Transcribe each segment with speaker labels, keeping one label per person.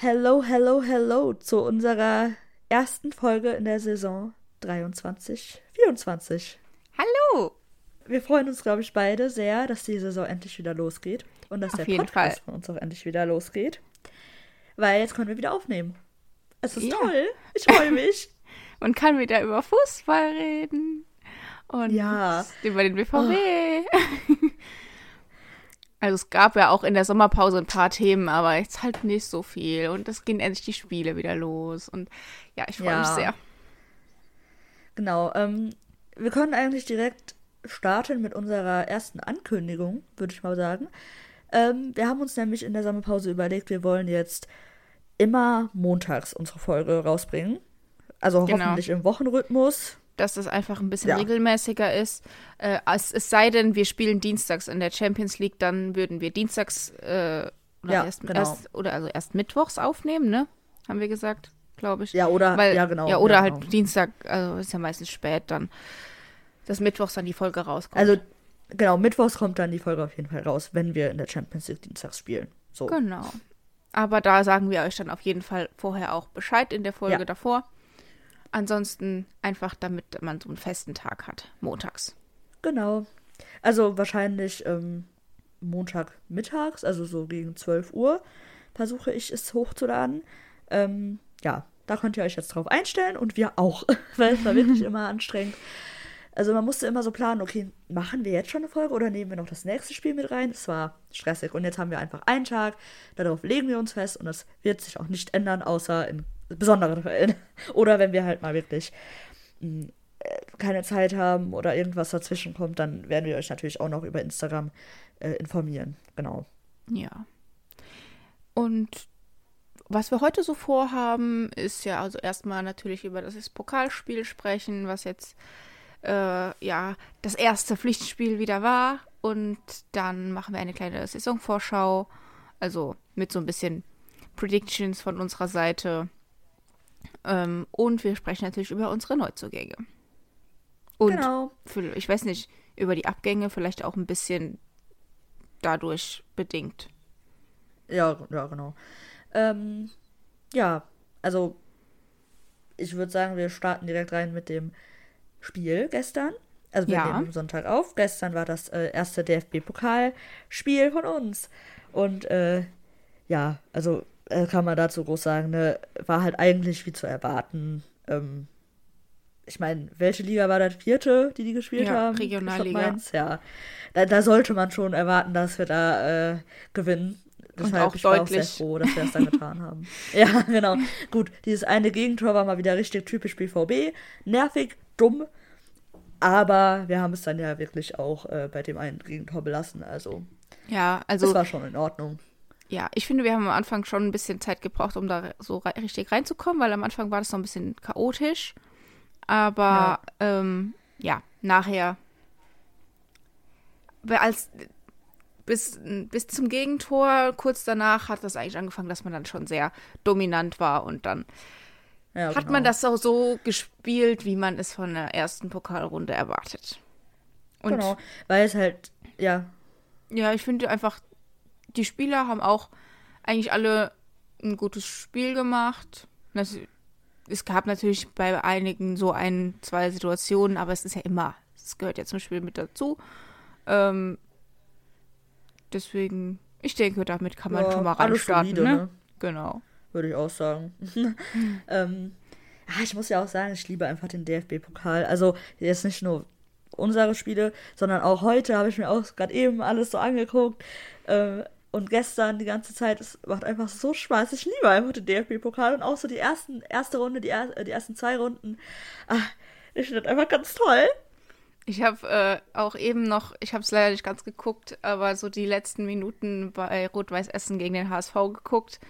Speaker 1: Hello, hello, hello zu unserer ersten Folge in der Saison 23, 24.
Speaker 2: Hallo!
Speaker 1: Wir freuen uns, glaube ich, beide sehr, dass die Saison endlich wieder losgeht und dass
Speaker 2: Auf
Speaker 1: der Podcast
Speaker 2: Fall.
Speaker 1: von uns auch endlich wieder losgeht. Weil jetzt können wir wieder aufnehmen. Es ist
Speaker 2: Ja.
Speaker 1: toll. Ich freue mich.
Speaker 2: Und kann wieder über Fußball reden. Und
Speaker 1: Ja.
Speaker 2: über den BVB. Also es gab ja auch in der Sommerpause ein paar Themen, aber jetzt halt nicht so viel. Und es gehen endlich die Spiele wieder los. Und ja, ich freue
Speaker 1: Ja.
Speaker 2: mich sehr.
Speaker 1: Genau. Ähm, wir können eigentlich direkt starten mit unserer ersten Ankündigung, würde ich mal sagen. Ähm, wir haben uns nämlich in der Sommerpause überlegt, wir wollen jetzt immer montags unsere Folge rausbringen. Also
Speaker 2: Genau.
Speaker 1: hoffentlich im Wochenrhythmus.
Speaker 2: Dass das einfach ein bisschen
Speaker 1: Ja.
Speaker 2: regelmäßiger ist. Äh, es, es sei denn, wir spielen dienstags in der Champions League, dann würden wir dienstags äh, oder,
Speaker 1: Ja,
Speaker 2: erst,
Speaker 1: genau.
Speaker 2: erst, oder also erst mittwochs aufnehmen, ne? Haben wir gesagt, glaube ich.
Speaker 1: Ja, oder
Speaker 2: Weil,
Speaker 1: ja, genau.
Speaker 2: Ja, oder
Speaker 1: ja,
Speaker 2: halt
Speaker 1: genau.
Speaker 2: Dienstag, also ist ja meistens spät dann, dass mittwochs dann die Folge rauskommt.
Speaker 1: Also, genau, mittwochs kommt dann die Folge auf jeden Fall raus, wenn wir in der Champions League dienstags spielen. So.
Speaker 2: Genau. Aber da sagen wir euch dann auf jeden Fall vorher auch Bescheid in der Folge davor. Ansonsten einfach, damit man so einen festen Tag hat, montags.
Speaker 1: Genau. Also wahrscheinlich ähm, Montag mittags, also so gegen 12 Uhr, versuche ich es hochzuladen. Ähm, ja, da könnt ihr euch jetzt drauf einstellen und wir auch, weil es war wirklich immer anstrengend. Also man musste immer so planen, okay, machen wir jetzt schon eine Folge oder nehmen wir noch das nächste Spiel mit rein? Es war stressig und jetzt haben wir einfach einen Tag, darauf legen wir uns fest und das wird sich auch nicht ändern, außer in besonderen Fällen. Oder wenn wir halt mal wirklich mh, äh, keine Zeit haben oder irgendwas dazwischen kommt, dann werden wir euch natürlich auch noch über Instagram äh, informieren. Genau.
Speaker 2: Ja. Und was wir heute so vorhaben, ist ja also erstmal natürlich über das Pokalspiel sprechen, was jetzt äh, ja das erste Pflichtspiel wieder war. Und dann machen wir eine kleine Saisonvorschau, also mit so ein bisschen Predictions von unserer Seite. Ähm, und wir sprechen natürlich über unsere Neuzugänge. Und
Speaker 1: genau.
Speaker 2: für, ich weiß nicht, über die Abgänge vielleicht auch ein bisschen dadurch bedingt.
Speaker 1: Ja, ja, genau. Ähm, ja, also ich würde sagen, wir starten direkt rein mit dem Spiel gestern. Also wir
Speaker 2: Ja.
Speaker 1: nehmen am Sonntag auf. Gestern war das äh, erste DFB-Pokalspiel von uns. Und äh, ja, also äh, kann man dazu groß sagen, ne, war halt eigentlich wie zu erwarten. Ähm, ich meine, welche Liga war das vierte, die die gespielt
Speaker 2: Ja,
Speaker 1: haben?
Speaker 2: Regionalliga.
Speaker 1: Mainz, ja. Da, da sollte man schon erwarten, dass wir da äh, gewinnen. Deshalb
Speaker 2: auch
Speaker 1: ich war
Speaker 2: deutlich.
Speaker 1: auch sehr froh, dass wir das dann getan haben. Ja, genau. Gut, dieses eine Gegentor war mal wieder richtig typisch BVB. Nervig, dumm. Aber wir haben es dann ja wirklich auch äh, bei dem einen Gegentor belassen. Also,
Speaker 2: Ja,
Speaker 1: das
Speaker 2: also
Speaker 1: war schon in Ordnung.
Speaker 2: Ja, ich finde, wir haben am Anfang schon ein bisschen Zeit gebraucht, um da so rei- richtig reinzukommen, weil am Anfang war das noch ein bisschen chaotisch. Aber ja, ähm, ja nachher als bis, bis zum Gegentor, kurz danach hat das eigentlich angefangen, dass man dann schon sehr dominant war und dann
Speaker 1: Ja,
Speaker 2: hat
Speaker 1: genau.
Speaker 2: man das auch so gespielt, wie man es von der ersten Pokalrunde erwartet. Und
Speaker 1: Genau. Weil es halt, ja,
Speaker 2: Ja, ich finde einfach, die Spieler haben auch eigentlich alle ein gutes Spiel gemacht. Das, es gab natürlich bei einigen so ein, zwei Situationen, aber es ist ja immer, es gehört ja zum Spiel mit dazu. Ähm, deswegen, ich denke, damit kann man
Speaker 1: Ja,
Speaker 2: schon mal reinstarten.
Speaker 1: solide,
Speaker 2: ne?
Speaker 1: ne?
Speaker 2: Genau.
Speaker 1: würde ich auch sagen. ähm, ich muss ja auch sagen, ich liebe einfach den DFB-Pokal. Also jetzt nicht nur unsere Spiele, sondern auch heute habe ich mir auch gerade eben alles so angeguckt. Äh, und gestern die ganze Zeit, es macht einfach so Spaß. Ich liebe einfach den DFB-Pokal und auch so die ersten, erste Runde, die, er, äh, die ersten zwei Runden. Ah, ich finde das einfach ganz toll.
Speaker 2: Ich habe äh, auch eben noch, ich habe es leider nicht ganz geguckt, aber so die letzten Minuten bei Rot-Weiß Essen gegen den HSV geguckt.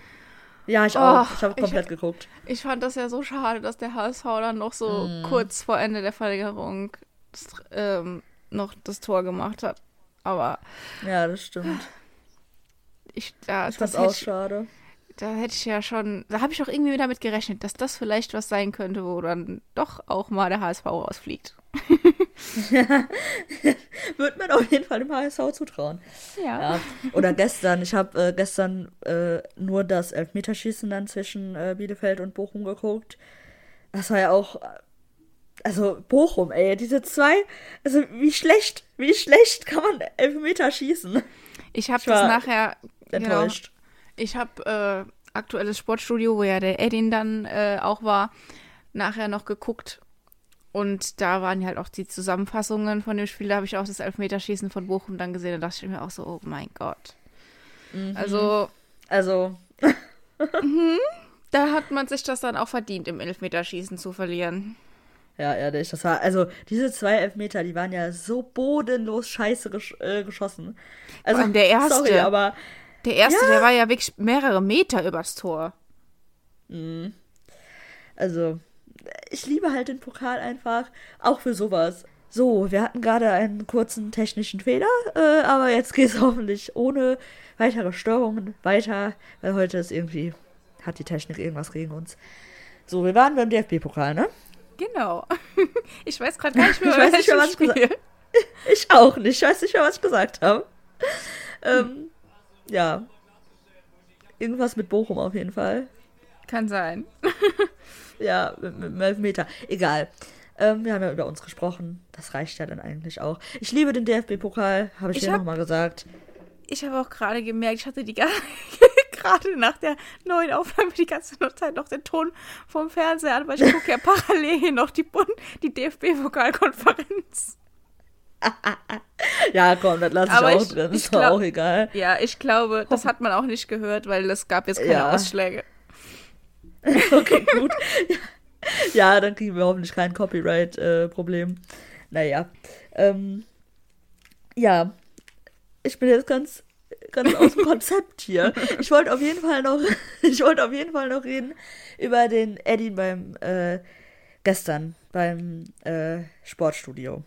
Speaker 1: Ja, ich
Speaker 2: Oh,
Speaker 1: auch. Ich habe
Speaker 2: ich-
Speaker 1: komplett geguckt.
Speaker 2: Ich fand das ja so schade, dass der HSV dann noch so
Speaker 1: Mhm.
Speaker 2: kurz vor Ende der Verlängerung das, ähm, noch das Tor gemacht hat. Aber
Speaker 1: Ja, das stimmt.
Speaker 2: Ich, da,
Speaker 1: Ich
Speaker 2: das
Speaker 1: auch
Speaker 2: ich-
Speaker 1: schade.
Speaker 2: da hätte ich ja schon, da habe ich auch irgendwie damit gerechnet, dass das vielleicht was sein könnte, wo dann doch auch mal der HSV rausfliegt.
Speaker 1: Wird man auf jeden Fall dem HSV zutrauen.
Speaker 2: Ja.
Speaker 1: Ja. Oder gestern, ich habe äh, gestern äh, nur das Elfmeterschießen dann zwischen äh, Bielefeld und Bochum geguckt. Das war ja auch, äh, also Bochum, ey, diese zwei, also wie schlecht, wie schlecht kann man Elfmeter schießen?
Speaker 2: Ich habe das
Speaker 1: war
Speaker 2: nachher. Genau,
Speaker 1: Enttäuscht.
Speaker 2: ich habe äh, aktuelles Sportstudio, wo ja der Edin dann äh, auch war, nachher noch geguckt. Und da waren halt auch die Zusammenfassungen von dem Spiel. Da habe ich auch das Elfmeterschießen von Bochum dann gesehen. Da dachte ich mir auch so, oh mein Gott.
Speaker 1: Mhm.
Speaker 2: Also,
Speaker 1: Also,
Speaker 2: da hat man sich das dann auch verdient, im Elfmeterschießen zu verlieren.
Speaker 1: ja, ehrlich, das war, also diese zwei Elfmeter, die waren ja so bodenlos scheiße gesch äh, geschossen. Also,
Speaker 2: der erste.
Speaker 1: sorry, aber
Speaker 2: Der erste, der war ja wirklich mehrere Meter übers Tor.
Speaker 1: Also, ich liebe halt den Pokal einfach, auch für sowas. So, wir hatten gerade einen kurzen technischen Fehler, äh, aber jetzt geht es hoffentlich ohne weitere Störungen weiter, weil heute ist irgendwie, hat die Technik irgendwas gegen uns. So, wir waren beim DFB-Pokal, ne?
Speaker 2: Genau. Ich weiß gerade gar nicht mehr,
Speaker 1: Ich weiß nicht mehr, was ich
Speaker 2: Spiel.
Speaker 1: Ich auch nicht, ich weiß nicht mehr, was ich gesagt habe. Ähm, ja. Irgendwas mit Bochum auf jeden Fall.
Speaker 2: Kann sein.
Speaker 1: Ja, mit, mit Elfmeter. Egal. Ähm, wir haben ja über uns gesprochen. Das reicht ja dann eigentlich auch. Ich liebe den DFB-Pokal, habe ich,
Speaker 2: Ich
Speaker 1: dir
Speaker 2: hab-
Speaker 1: nochmal gesagt.
Speaker 2: Ich habe auch gerade gemerkt, ich hatte die ga- gerade nach der neuen Aufnahme die ganze Zeit noch den Ton vom Fernseher an, weil ich gucke ja parallel hier noch die, Bund die DFB-Pokalkonferenz.
Speaker 1: Ja, komm, das lasse ich
Speaker 2: Aber
Speaker 1: auch
Speaker 2: ich-
Speaker 1: drin.
Speaker 2: ich
Speaker 1: Ist doch
Speaker 2: glaub-
Speaker 1: auch egal.
Speaker 2: Ja, ich glaube, das hat man auch nicht gehört, weil es gab jetzt keine
Speaker 1: Ja.
Speaker 2: Ausschläge.
Speaker 1: Okay, gut. ja, dann kriegen wir hoffentlich kein Copyright-Problem. naja. Ähm, ja. Ich bin jetzt ganz, ganz aus dem Konzept hier. Ich wollte auf jeden Fall noch, ich wollte auf jeden Fall noch reden über den Eddie beim, äh, gestern beim, äh, Sportstudio.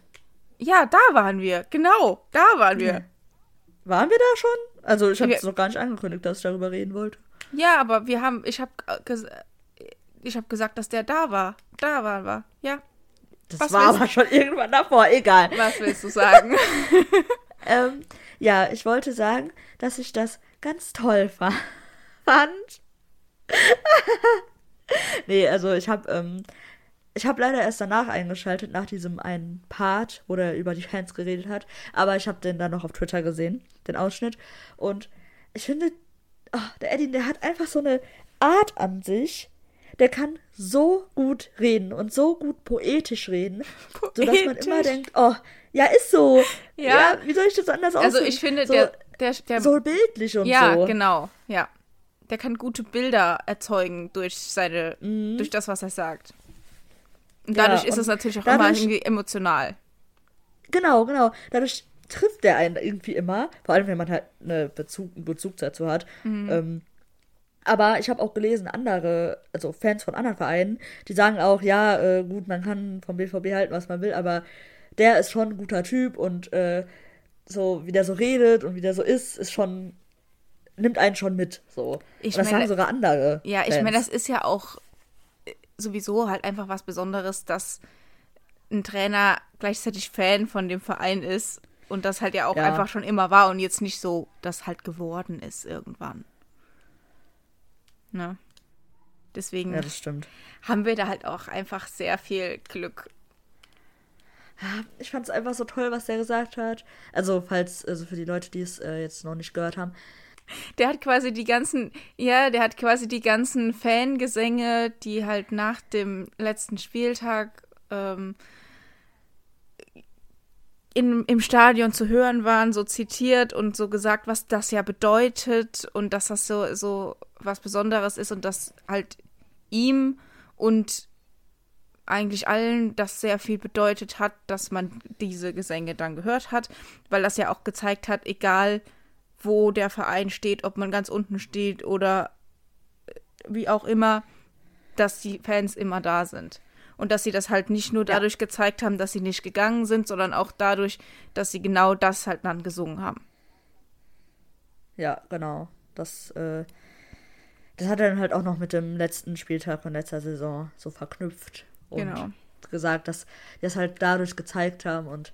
Speaker 2: Ja, da waren wir. Genau, da waren wir.
Speaker 1: Waren wir da schon? Also, ich habe es noch gar nicht angekündigt, dass ich darüber reden wollte.
Speaker 2: Ja, aber wir haben, ich habe ges ich habe gesagt, dass der da war. Da waren wir. Ja.
Speaker 1: Das
Speaker 2: Was
Speaker 1: war aber schon irgendwann davor, egal.
Speaker 2: Was willst du sagen?
Speaker 1: Ähm, ja, ich wollte sagen, dass ich das ganz toll fa fand. nee, also ich habe ähm, ich habe leider erst danach eingeschaltet, nach diesem einen Part, wo der über die Fans geredet hat. Aber ich habe den dann noch auf Twitter gesehen, den Ausschnitt. Und ich finde, oh, der Eddie, der hat einfach so eine Art an sich. Der kann so gut reden und so gut poetisch reden, sodass man immer
Speaker 2: Poetisch.
Speaker 1: denkt, oh, ja, ist so.
Speaker 2: Ja.
Speaker 1: wie soll ich das anders
Speaker 2: Also
Speaker 1: ausdrücken?
Speaker 2: ich finde,
Speaker 1: so,
Speaker 2: der, der, der
Speaker 1: so bildlich und
Speaker 2: ja,
Speaker 1: so.
Speaker 2: genau, ja. Der kann gute Bilder erzeugen durch seine,
Speaker 1: Mhm.
Speaker 2: durch das, was er sagt. Und
Speaker 1: Ja,
Speaker 2: dadurch ist
Speaker 1: und
Speaker 2: es natürlich auch immer
Speaker 1: dadurch-
Speaker 2: irgendwie emotional.
Speaker 1: Genau, genau. Dadurch trifft der einen irgendwie immer, vor allem wenn man halt eine Bezug, einen Bezug dazu hat.
Speaker 2: Mhm.
Speaker 1: Ähm, aber ich habe auch gelesen, andere, also Fans von anderen Vereinen, die sagen auch, ja, äh, gut, man kann vom BVB halten, was man will, aber der ist schon ein guter Typ und äh, so, wie der so redet und wie der so ist, ist schon, nimmt einen schon mit. So.
Speaker 2: Ich
Speaker 1: und das
Speaker 2: meine-
Speaker 1: sagen sogar andere.
Speaker 2: Ja, ich
Speaker 1: Fans.
Speaker 2: meine, das ist ja auch sowieso halt einfach was Besonderes, dass ein Trainer gleichzeitig Fan von dem Verein ist und das halt ja auch
Speaker 1: Ja.
Speaker 2: einfach schon immer war und jetzt nicht so das halt geworden ist irgendwann. Ne? Deswegen
Speaker 1: Ja,
Speaker 2: haben wir da halt auch einfach sehr viel Glück.
Speaker 1: Ich fand es einfach so toll, was der gesagt hat. Also, falls, also für die Leute, die es äh, jetzt noch nicht gehört haben.
Speaker 2: Der hat quasi die ganzen, ja, der hat quasi die ganzen Fangesänge, die halt nach dem letzten Spieltag ähm, in, im Stadion zu hören waren, so zitiert und so gesagt, was das ja bedeutet und dass das so, so was Besonderes ist und dass halt ihm und eigentlich allen das sehr viel bedeutet hat, dass man diese Gesänge dann gehört hat, weil das ja auch gezeigt hat, egal wo der Verein steht, ob man ganz unten steht oder äh, wie auch immer, dass die Fans immer da sind. Und dass sie das halt nicht nur
Speaker 1: Ja.
Speaker 2: dadurch gezeigt haben, dass sie nicht gegangen sind, sondern auch dadurch, dass sie genau das halt dann gesungen haben.
Speaker 1: Ja, genau. Das, äh, das hat er dann halt auch noch mit dem letzten Spieltag von letzter Saison so verknüpft. Und
Speaker 2: Genau.
Speaker 1: gesagt, dass die das halt dadurch gezeigt haben und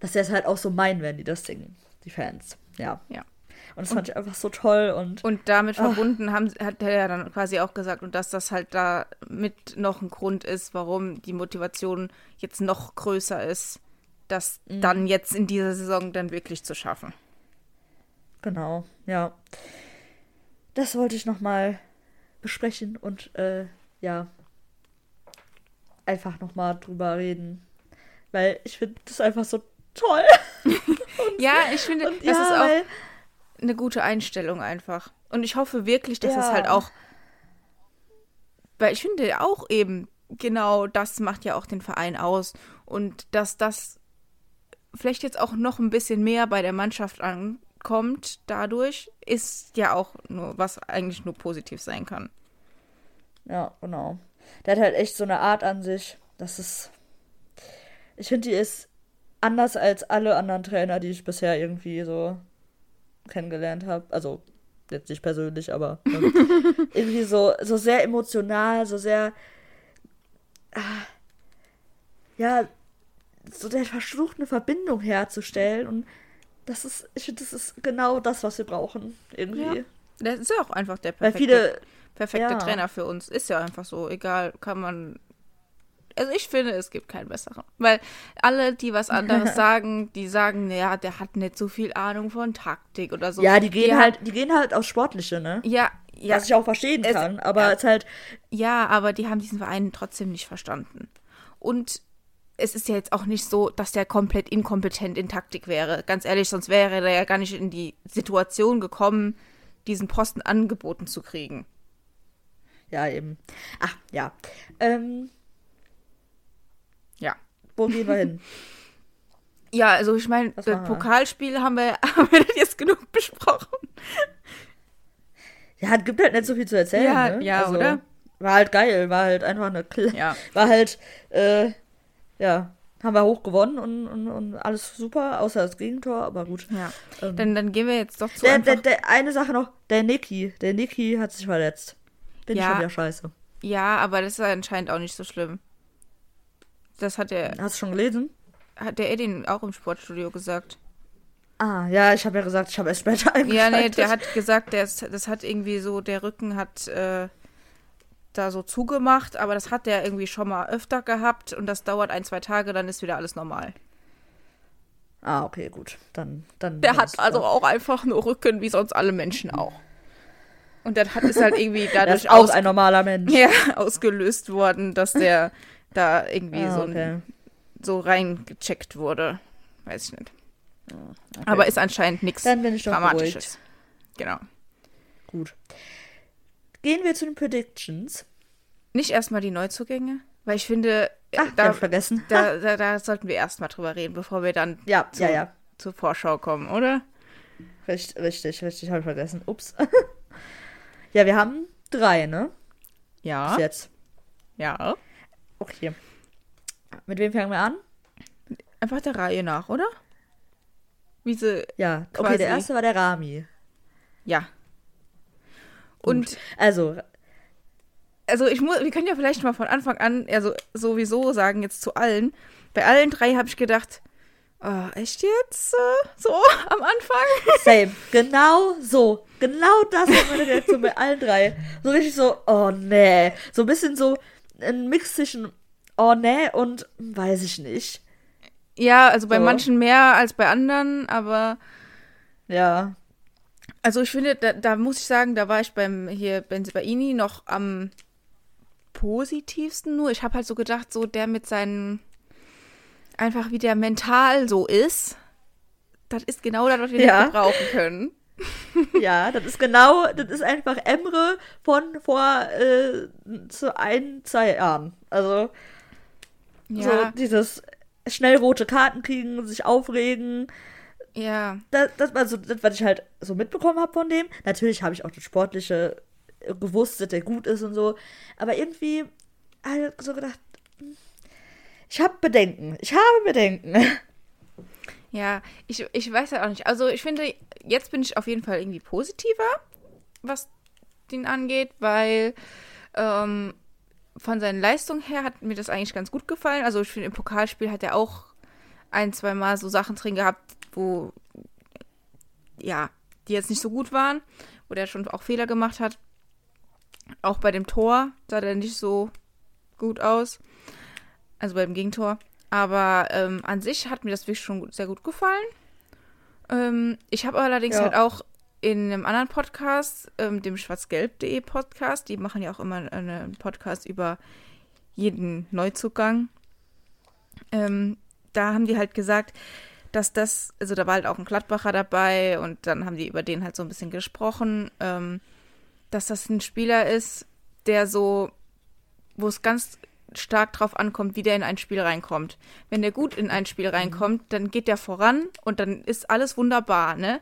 Speaker 1: dass sie es halt auch so meinen, wenn die das singen, die Fans. Ja.
Speaker 2: Ja.
Speaker 1: Und das fand ich einfach so toll und.
Speaker 2: Und damit
Speaker 1: Ach.
Speaker 2: verbunden haben, hat er ja dann quasi auch gesagt, und dass das halt da mit noch ein Grund ist, warum die Motivation jetzt noch größer ist, das
Speaker 1: Mhm.
Speaker 2: dann jetzt in dieser Saison dann wirklich zu schaffen.
Speaker 1: Genau, ja. Das wollte ich nochmal besprechen und äh, ja, einfach nochmal drüber reden. Weil ich finde das einfach so toll.
Speaker 2: Ja, ich finde,
Speaker 1: Und
Speaker 2: das
Speaker 1: ja,
Speaker 2: ist auch eine gute Einstellung einfach. Und ich hoffe wirklich, dass es
Speaker 1: Ja.
Speaker 2: halt auch. Weil ich finde auch eben, genau das macht ja auch den Verein aus. Und dass das vielleicht jetzt auch noch ein bisschen mehr bei der Mannschaft ankommt, dadurch, ist ja auch nur, was eigentlich nur positiv sein kann.
Speaker 1: ja, genau. Der hat halt echt so eine Art an sich. Das ist. Ich finde, die ist anders als alle anderen Trainer, die ich bisher irgendwie so kennengelernt habe. Also, jetzt nicht persönlich, aber ähm, irgendwie so, so sehr emotional, so sehr. Ah, ja, so der versucht, eine Verbindung herzustellen. Und das ist, ich finde, das ist genau das, was wir brauchen. Irgendwie.
Speaker 2: Ja, Das ist ja auch einfach der perfekte,
Speaker 1: viele.
Speaker 2: perfekte
Speaker 1: ja.
Speaker 2: Trainer für uns. Ist ja einfach so. Egal, kann man. Also ich finde, es gibt keinen besseren. Weil alle, die was anderes sagen, die sagen, ja, der hat nicht so viel Ahnung von Taktik oder so.
Speaker 1: Ja, die gehen
Speaker 2: haben-
Speaker 1: halt, die gehen halt aufs Sportliche, ne?
Speaker 2: Ja, ja,
Speaker 1: Was ich auch verstehen
Speaker 2: Es-
Speaker 1: kann, aber
Speaker 2: ja.
Speaker 1: es halt,
Speaker 2: ja, aber die haben diesen Verein trotzdem nicht verstanden. Und es ist ja jetzt auch nicht so, dass der komplett inkompetent in Taktik wäre. Ganz ehrlich, sonst wäre er ja gar nicht in die Situation gekommen, diesen Posten angeboten zu kriegen.
Speaker 1: ja, eben. Ach, ja. Ähm,
Speaker 2: Ja.
Speaker 1: wo gehen wir hin?
Speaker 2: Ja, also ich meine,
Speaker 1: wir?
Speaker 2: Pokalspiel haben wir, haben wir jetzt genug besprochen.
Speaker 1: Ja, es gibt halt nicht so viel zu erzählen,
Speaker 2: Ja,
Speaker 1: ne?
Speaker 2: ja, oder?
Speaker 1: War halt geil, war halt einfach eine, Kle
Speaker 2: Ja.
Speaker 1: war halt, äh, ja, haben wir hoch gewonnen und, und, und alles super, außer das Gegentor, aber gut.
Speaker 2: Ja.
Speaker 1: Ähm,
Speaker 2: Dann, dann gehen wir jetzt doch zu
Speaker 1: der, der, der, eine Sache noch, der Niki, der Niki hat sich verletzt. Bin ich
Speaker 2: Ja.
Speaker 1: schon wieder scheiße.
Speaker 2: Ja, aber das ist anscheinend auch nicht so schlimm. Das hat der,
Speaker 1: Hast du schon gelesen?
Speaker 2: hat der Edin auch im Sportstudio gesagt.
Speaker 1: Ah, ja, ich habe ja gesagt, ich habe erst später
Speaker 2: Ja,
Speaker 1: eingeschaltet.
Speaker 2: nee, der hat gesagt, der ist, das hat irgendwie so, der Rücken hat äh, da so zugemacht, aber das hat der irgendwie schon mal öfter gehabt und das dauert ein, zwei Tage, dann ist wieder alles normal.
Speaker 1: Ah, okay, gut. Dann, dann.
Speaker 2: Der
Speaker 1: dann
Speaker 2: hat also
Speaker 1: super.
Speaker 2: auch einfach nur Rücken, wie sonst alle Menschen auch. Und das hat, ist halt irgendwie
Speaker 1: Er
Speaker 2: dadurch
Speaker 1: ist auch ein normaler Mensch.
Speaker 2: ja, ausgelöst worden, dass der da irgendwie
Speaker 1: Ah,
Speaker 2: so,
Speaker 1: okay.
Speaker 2: so reingecheckt wurde. Weiß ich nicht.
Speaker 1: okay.
Speaker 2: Aber ist anscheinend nichts Dramatisches. Genau.
Speaker 1: Gut. Gehen wir zu den Predictions.
Speaker 2: Nicht erstmal die Neuzugänge, weil ich finde, äh,
Speaker 1: Ach,
Speaker 2: da,
Speaker 1: da, vergessen.
Speaker 2: da, da, da sollten wir erstmal drüber reden, bevor wir dann
Speaker 1: Ja,
Speaker 2: zu,
Speaker 1: ja, ja.
Speaker 2: zur Vorschau kommen, oder?
Speaker 1: Richtig, richtig, richtig, habe ich vergessen. Ups. ja, wir haben drei, ne?
Speaker 2: Ja.
Speaker 1: Bis jetzt.
Speaker 2: Ja.
Speaker 1: Okay. Mit wem fangen wir an?
Speaker 2: Einfach der Reihe nach, oder? Wie sie,
Speaker 1: Ja, okay,
Speaker 2: Quasi.
Speaker 1: der erste war der Rami.
Speaker 2: ja. Und
Speaker 1: Also,
Speaker 2: also ich muss, wir können ja vielleicht mal von Anfang an, also sowieso sagen jetzt zu allen. Bei allen drei habe ich gedacht, oh, echt jetzt? Äh, So am Anfang?
Speaker 1: same. genau so. Genau das war meine Reaktion bei allen drei. So richtig so, oh nee. So ein bisschen so ein Mix zwischen oh nee und weiß ich nicht.
Speaker 2: Ja, also bei
Speaker 1: So.
Speaker 2: manchen mehr als bei anderen, aber
Speaker 1: Ja.
Speaker 2: Also ich finde, da, da muss ich sagen, da war ich beim hier Benzibaini noch am positivsten nur. Ich habe halt so gedacht, so der mit seinen einfach wie der mental so ist, das ist genau das, was wir
Speaker 1: Ja.
Speaker 2: nicht gebrauchen können.
Speaker 1: Ja, das ist genau, das ist einfach Emre von vor äh, zu ein, zwei Jahren. Also so
Speaker 2: Ja,
Speaker 1: dieses schnell rote Karten kriegen, sich aufregen.
Speaker 2: ja,
Speaker 1: Das, das war so das, was ich halt so mitbekommen habe von dem. Natürlich habe ich auch das Sportliche gewusst, dass der gut ist und so. Aber irgendwie halt so gedacht, hm, ich habe Bedenken. Ich habe Bedenken.
Speaker 2: ja. Ich, ich weiß ja auch nicht. Also ich finde, jetzt bin ich auf jeden Fall irgendwie positiver, was den angeht, weil ähm, von seinen Leistungen her hat mir das eigentlich ganz gut gefallen. Also ich finde, im Pokalspiel hat er auch ein, zwei Mal so Sachen drin gehabt, wo, ja, die jetzt nicht so gut waren, wo der schon auch Fehler gemacht hat. Auch bei dem Tor sah der nicht so gut aus. Also beim Gegentor. Aber ähm, an sich hat mir das wirklich schon sehr gut gefallen. Ähm, ich habe allerdings ja. halt auch in einem anderen Podcast, ähm, dem schwarzgelb.de Podcast, die machen ja auch immer einen Podcast über jeden Neuzugang. Ähm, da haben die halt gesagt, dass das, also da war halt auch ein Gladbacher dabei und dann haben die über den halt so ein bisschen gesprochen, ähm, dass das ein Spieler ist, der so, wo es ganz stark drauf ankommt, wie der in ein Spiel reinkommt. Wenn der gut in ein Spiel reinkommt, dann geht der voran und dann ist alles wunderbar, ne?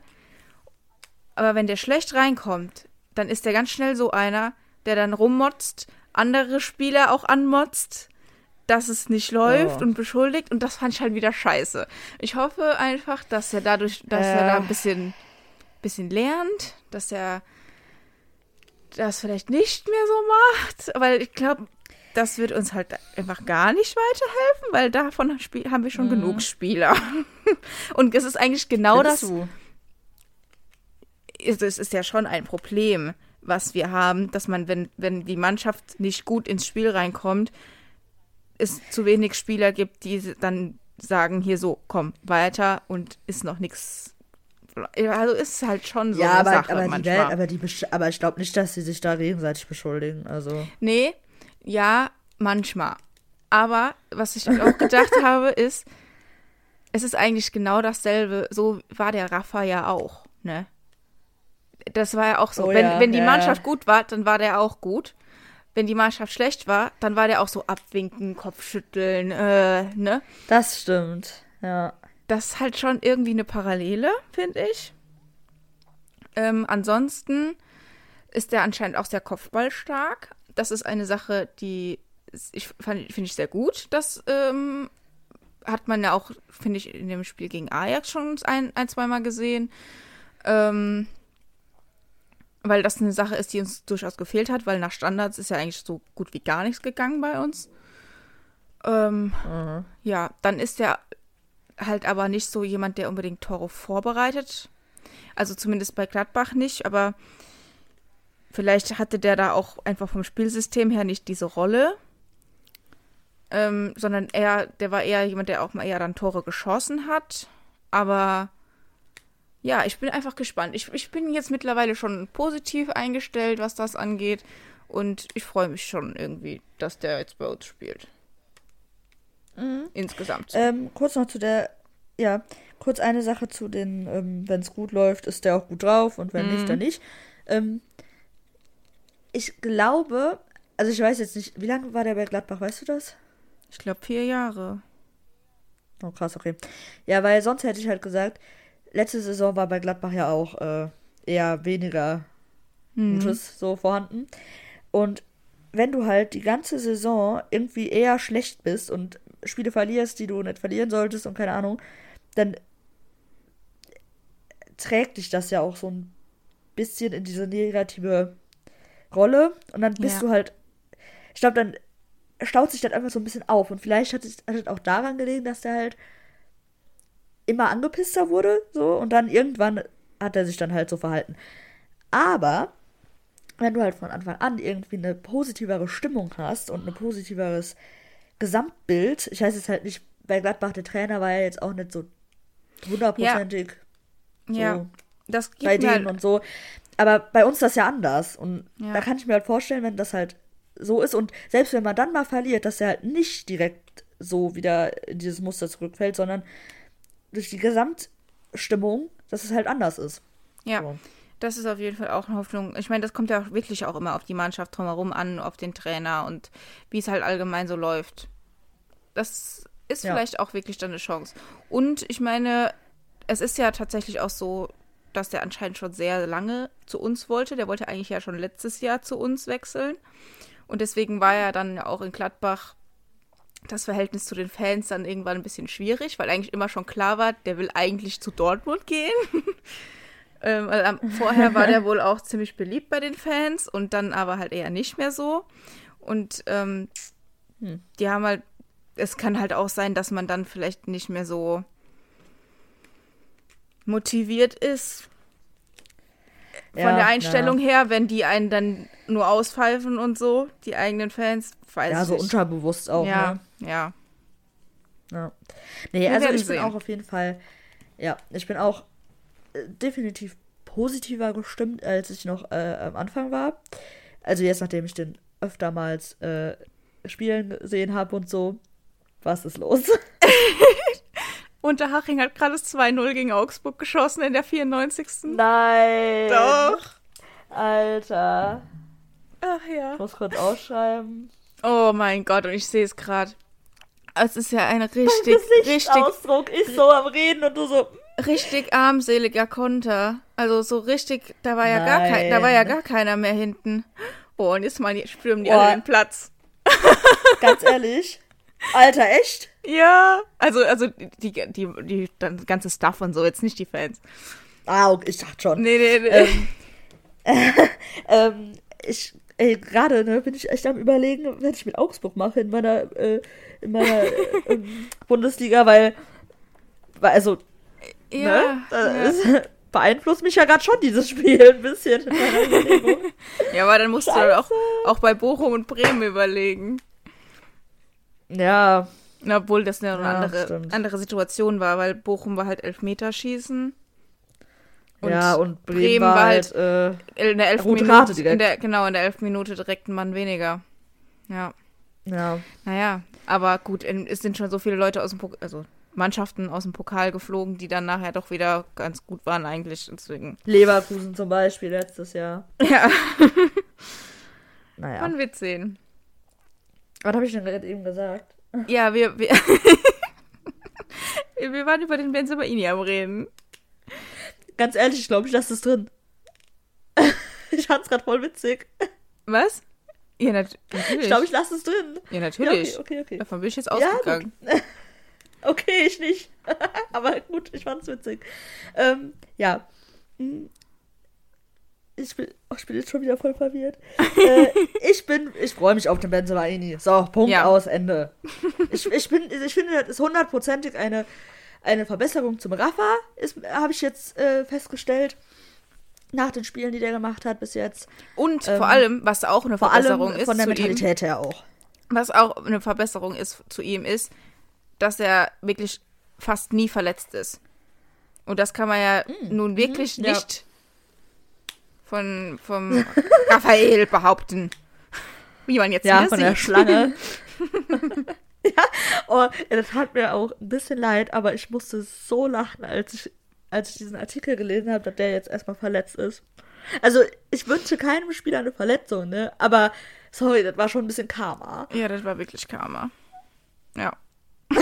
Speaker 2: Aber wenn der schlecht reinkommt, dann ist der ganz schnell so einer, der dann rummotzt, andere Spieler auch anmotzt, dass es nicht läuft oh. und beschuldigt und das fand ich halt wieder scheiße. Ich hoffe einfach, dass er dadurch, dass äh. er da ein bisschen, bisschen lernt, dass er das vielleicht nicht mehr so macht, weil ich glaube, das wird uns halt einfach gar nicht weiterhelfen, weil davon haben wir schon mhm. genug Spieler. Und es ist eigentlich genau das. Du? Es ist ja schon ein Problem, was wir haben, dass man, wenn, wenn die Mannschaft nicht gut ins Spiel reinkommt, es zu wenig Spieler gibt, die dann sagen, hier so, komm, weiter und ist noch nichts. Also ist halt schon so
Speaker 1: ja, eine aber, Sache aber manchmal. Welt, aber, die, aber ich glaube nicht, dass sie sich da gegenseitig beschuldigen. Also.
Speaker 2: Nee, ja, manchmal. Aber was ich auch gedacht habe, ist, es ist eigentlich genau dasselbe. So war der Rafa ja auch, ne? Das war ja auch so. Oh, wenn, ja, wenn die ja. Mannschaft gut war, dann war der auch gut. Wenn die Mannschaft schlecht war, dann war der auch so abwinken, Kopfschütteln, äh, ne?
Speaker 1: Das stimmt, ja.
Speaker 2: Das ist halt schon irgendwie eine Parallele, finde ich. Ähm, ansonsten ist der anscheinend auch sehr kopfballstark das ist eine Sache, die ich finde ich sehr gut. Das ähm, hat man ja auch, finde ich, in dem Spiel gegen Ajax schon ein, ein zweimal gesehen. Ähm, weil das eine Sache ist, die uns durchaus gefehlt hat, weil nach Standards ist ja eigentlich so gut wie gar nichts gegangen bei uns. Ähm, mhm. Ja, dann ist er halt aber nicht so jemand, der unbedingt Tore vorbereitet. Also zumindest bei Gladbach nicht, aber Vielleicht hatte der da auch einfach vom Spielsystem her nicht diese Rolle. Ähm, sondern er, der war eher jemand, der auch mal eher dann Tore geschossen hat. Aber ja, ich bin einfach gespannt. Ich, ich bin jetzt mittlerweile schon positiv eingestellt, was das angeht. Und ich freue mich schon irgendwie, dass der jetzt bei uns spielt. Mhm. Insgesamt.
Speaker 1: Ähm, kurz noch zu der, ja, kurz eine Sache zu den, ähm, wenn es gut läuft, ist der auch gut drauf und wenn mhm. nicht, dann nicht. Ähm, ich glaube, also ich weiß jetzt nicht, wie lange war der bei Gladbach, weißt du das?
Speaker 2: Ich glaube vier Jahre.
Speaker 1: Oh, krass, okay. Ja, weil sonst hätte ich halt gesagt, letzte Saison war bei Gladbach ja auch äh, eher weniger mhm. Gutes so vorhanden. Und wenn du halt die ganze Saison irgendwie eher schlecht bist und Spiele verlierst, die du nicht verlieren solltest und keine Ahnung, dann trägt dich das ja auch so ein bisschen in diese negative Rolle und dann bist ja. du halt, ich glaube, dann staut sich das einfach so ein bisschen auf und vielleicht hat es, hat es auch daran gelegen, dass der halt immer angepisster wurde, so und dann irgendwann hat er sich dann halt so verhalten. Aber wenn du halt von Anfang an irgendwie eine positivere Stimmung hast und ein positiveres Gesamtbild, ich weiß jetzt halt nicht, bei Gladbach der Trainer war ja jetzt auch nicht so hundertprozentig
Speaker 2: ja. So ja. das
Speaker 1: bei denen halt und so. Aber bei uns ist das ja anders. Und ja. da kann ich mir halt vorstellen, wenn das halt so ist und selbst wenn man dann mal verliert, dass er halt nicht direkt so wieder in dieses Muster zurückfällt, sondern durch die Gesamtstimmung, dass es halt anders ist.
Speaker 2: Ja. So. Das ist auf jeden Fall auch eine Hoffnung. Ich meine, das kommt ja auch wirklich auch immer auf die Mannschaft drumherum an, auf den Trainer und wie es halt allgemein so läuft. Das ist ja. vielleicht auch wirklich dann eine Chance. Und ich meine, es ist ja tatsächlich auch so, dass der anscheinend schon sehr lange zu uns wollte. Der wollte eigentlich ja schon letztes Jahr zu uns wechseln. Und deswegen war ja dann auch in Gladbach das Verhältnis zu den Fans dann irgendwann ein bisschen schwierig, weil eigentlich immer schon klar war, der will eigentlich zu Dortmund gehen. ähm, also, vorher war der wohl auch ziemlich beliebt bei den Fans und dann aber halt eher nicht mehr so. Und ähm, hm. die haben halt es kann halt auch sein, dass man dann vielleicht nicht mehr so motiviert ist von
Speaker 1: Ja,
Speaker 2: der Einstellung
Speaker 1: ja.
Speaker 2: her, wenn die einen dann nur auspfeifen und so, die eigenen Fans, weiß
Speaker 1: Ja, so
Speaker 2: nicht.
Speaker 1: unterbewusst auch,
Speaker 2: ja,
Speaker 1: ne?
Speaker 2: ja.
Speaker 1: Ja. Nee,
Speaker 2: Wir
Speaker 1: also ich bin
Speaker 2: sehen.
Speaker 1: auch auf jeden Fall, ja, ich bin auch äh, definitiv positiver gestimmt, als ich noch äh, am Anfang war. Also jetzt, nachdem ich den öftermals äh, spielen gesehen habe und so, was ist los?
Speaker 2: Unterhaching hat gerade das 2-0 gegen Augsburg geschossen in der 94.
Speaker 1: Nein!
Speaker 2: Doch.
Speaker 1: Alter.
Speaker 2: Ach ja.
Speaker 1: Ich muss kurz ausschreiben.
Speaker 2: Oh mein Gott, und ich sehe es gerade. Es ist ja ein richtig, richtig,
Speaker 1: Gesichtsausdruck ist so am Reden und du so.
Speaker 2: richtig armseliger Konter. Also so richtig, da war ja gar kein, da war ja gar keiner mehr hinten. Oh, und jetzt mal die- stürmen die
Speaker 1: Boah.
Speaker 2: alle den Platz.
Speaker 1: Ganz ehrlich. Alter, echt?
Speaker 2: Ja, also also die die die, die ganze Stuff und so, jetzt nicht die Fans.
Speaker 1: Ah, okay, ich dachte schon.
Speaker 2: Nee, nee, nee.
Speaker 1: Ähm, ähm, ich, ey, gerade, ne, bin ich echt am überlegen, was ich mit Augsburg mache in meiner, äh, in meiner äh, ähm, Bundesliga, weil, weil, also,
Speaker 2: ja,
Speaker 1: ne, das
Speaker 2: ja.
Speaker 1: beeinflusst mich ja gerade schon dieses Spiel ein bisschen
Speaker 2: ja, aber dann musst du
Speaker 1: Scheiße.
Speaker 2: auch, auch bei Bochum und Bremen überlegen.
Speaker 1: ja,
Speaker 2: Obwohl das eine
Speaker 1: Ja,
Speaker 2: andere,
Speaker 1: stimmt.
Speaker 2: andere Situation war, weil Bochum war halt Elfmeterschießen. Und
Speaker 1: ja, und Bremen,
Speaker 2: Bremen
Speaker 1: war
Speaker 2: war
Speaker 1: halt, äh,
Speaker 2: in der elf
Speaker 1: Rote
Speaker 2: Minute,
Speaker 1: Karte direkt.
Speaker 2: in der, genau, in der elf Minute direkt ein Mann weniger. Ja,
Speaker 1: ja,
Speaker 2: naja, aber gut, es sind schon so viele Leute aus dem Pokal, also Mannschaften aus dem Pokal geflogen, die dann nachher doch wieder ganz gut waren eigentlich. Deswegen,
Speaker 1: Leverkusen zum Beispiel letztes Jahr.
Speaker 2: ja,
Speaker 1: Naja,
Speaker 2: man wird sehen.
Speaker 1: was habe ich denn gerade eben gesagt?
Speaker 2: Ja, wir, wir, wir waren über den Benzemaini am Reden.
Speaker 1: Ganz ehrlich, ich glaube, ich lasse es drin. ich fand's gerade voll witzig.
Speaker 2: Was? Ja, nat natürlich.
Speaker 1: Ich glaube, ich lasse es drin.
Speaker 2: ja,
Speaker 1: Ja,
Speaker 2: natürlich.
Speaker 1: okay, okay, okay.
Speaker 2: Davon bin ich jetzt
Speaker 1: Ja,
Speaker 2: ausgegangen.
Speaker 1: Okay, ich nicht. Aber gut, ich fand's witzig. Ähm, ja. Ich bin, oh, ich bin jetzt schon wieder voll verwirrt. äh, ich bin, ich freue mich auf den Benzemaini. So, Punkt
Speaker 2: Ja.
Speaker 1: aus, Ende. Ich, ich bin, ich finde, das ist hundertprozentig eine, eine Verbesserung zum Rafa, habe ich jetzt äh, festgestellt. Nach den Spielen, die der gemacht hat bis jetzt.
Speaker 2: Und
Speaker 1: Ähm,
Speaker 2: vor allem, was auch eine Verbesserung ist
Speaker 1: von der
Speaker 2: zu ihm,
Speaker 1: Mentalität her auch.
Speaker 2: was auch eine Verbesserung ist zu ihm, ist, dass er wirklich fast nie verletzt ist. Und das kann man ja nun wirklich
Speaker 1: Mm, mhm, ja.
Speaker 2: Von vom Raphael behaupten. Wie man jetzt
Speaker 1: Ja, von
Speaker 2: sieht.
Speaker 1: der Schlange. ja, oh, das tat mir auch ein bisschen leid, aber ich musste so lachen, als ich, als ich diesen Artikel gelesen habe, dass der jetzt erstmal verletzt ist. Also, ich wünsche keinem Spieler eine Verletzung, ne? Aber, sorry, das war schon ein bisschen Karma.
Speaker 2: Ja, das war wirklich Karma. Ja.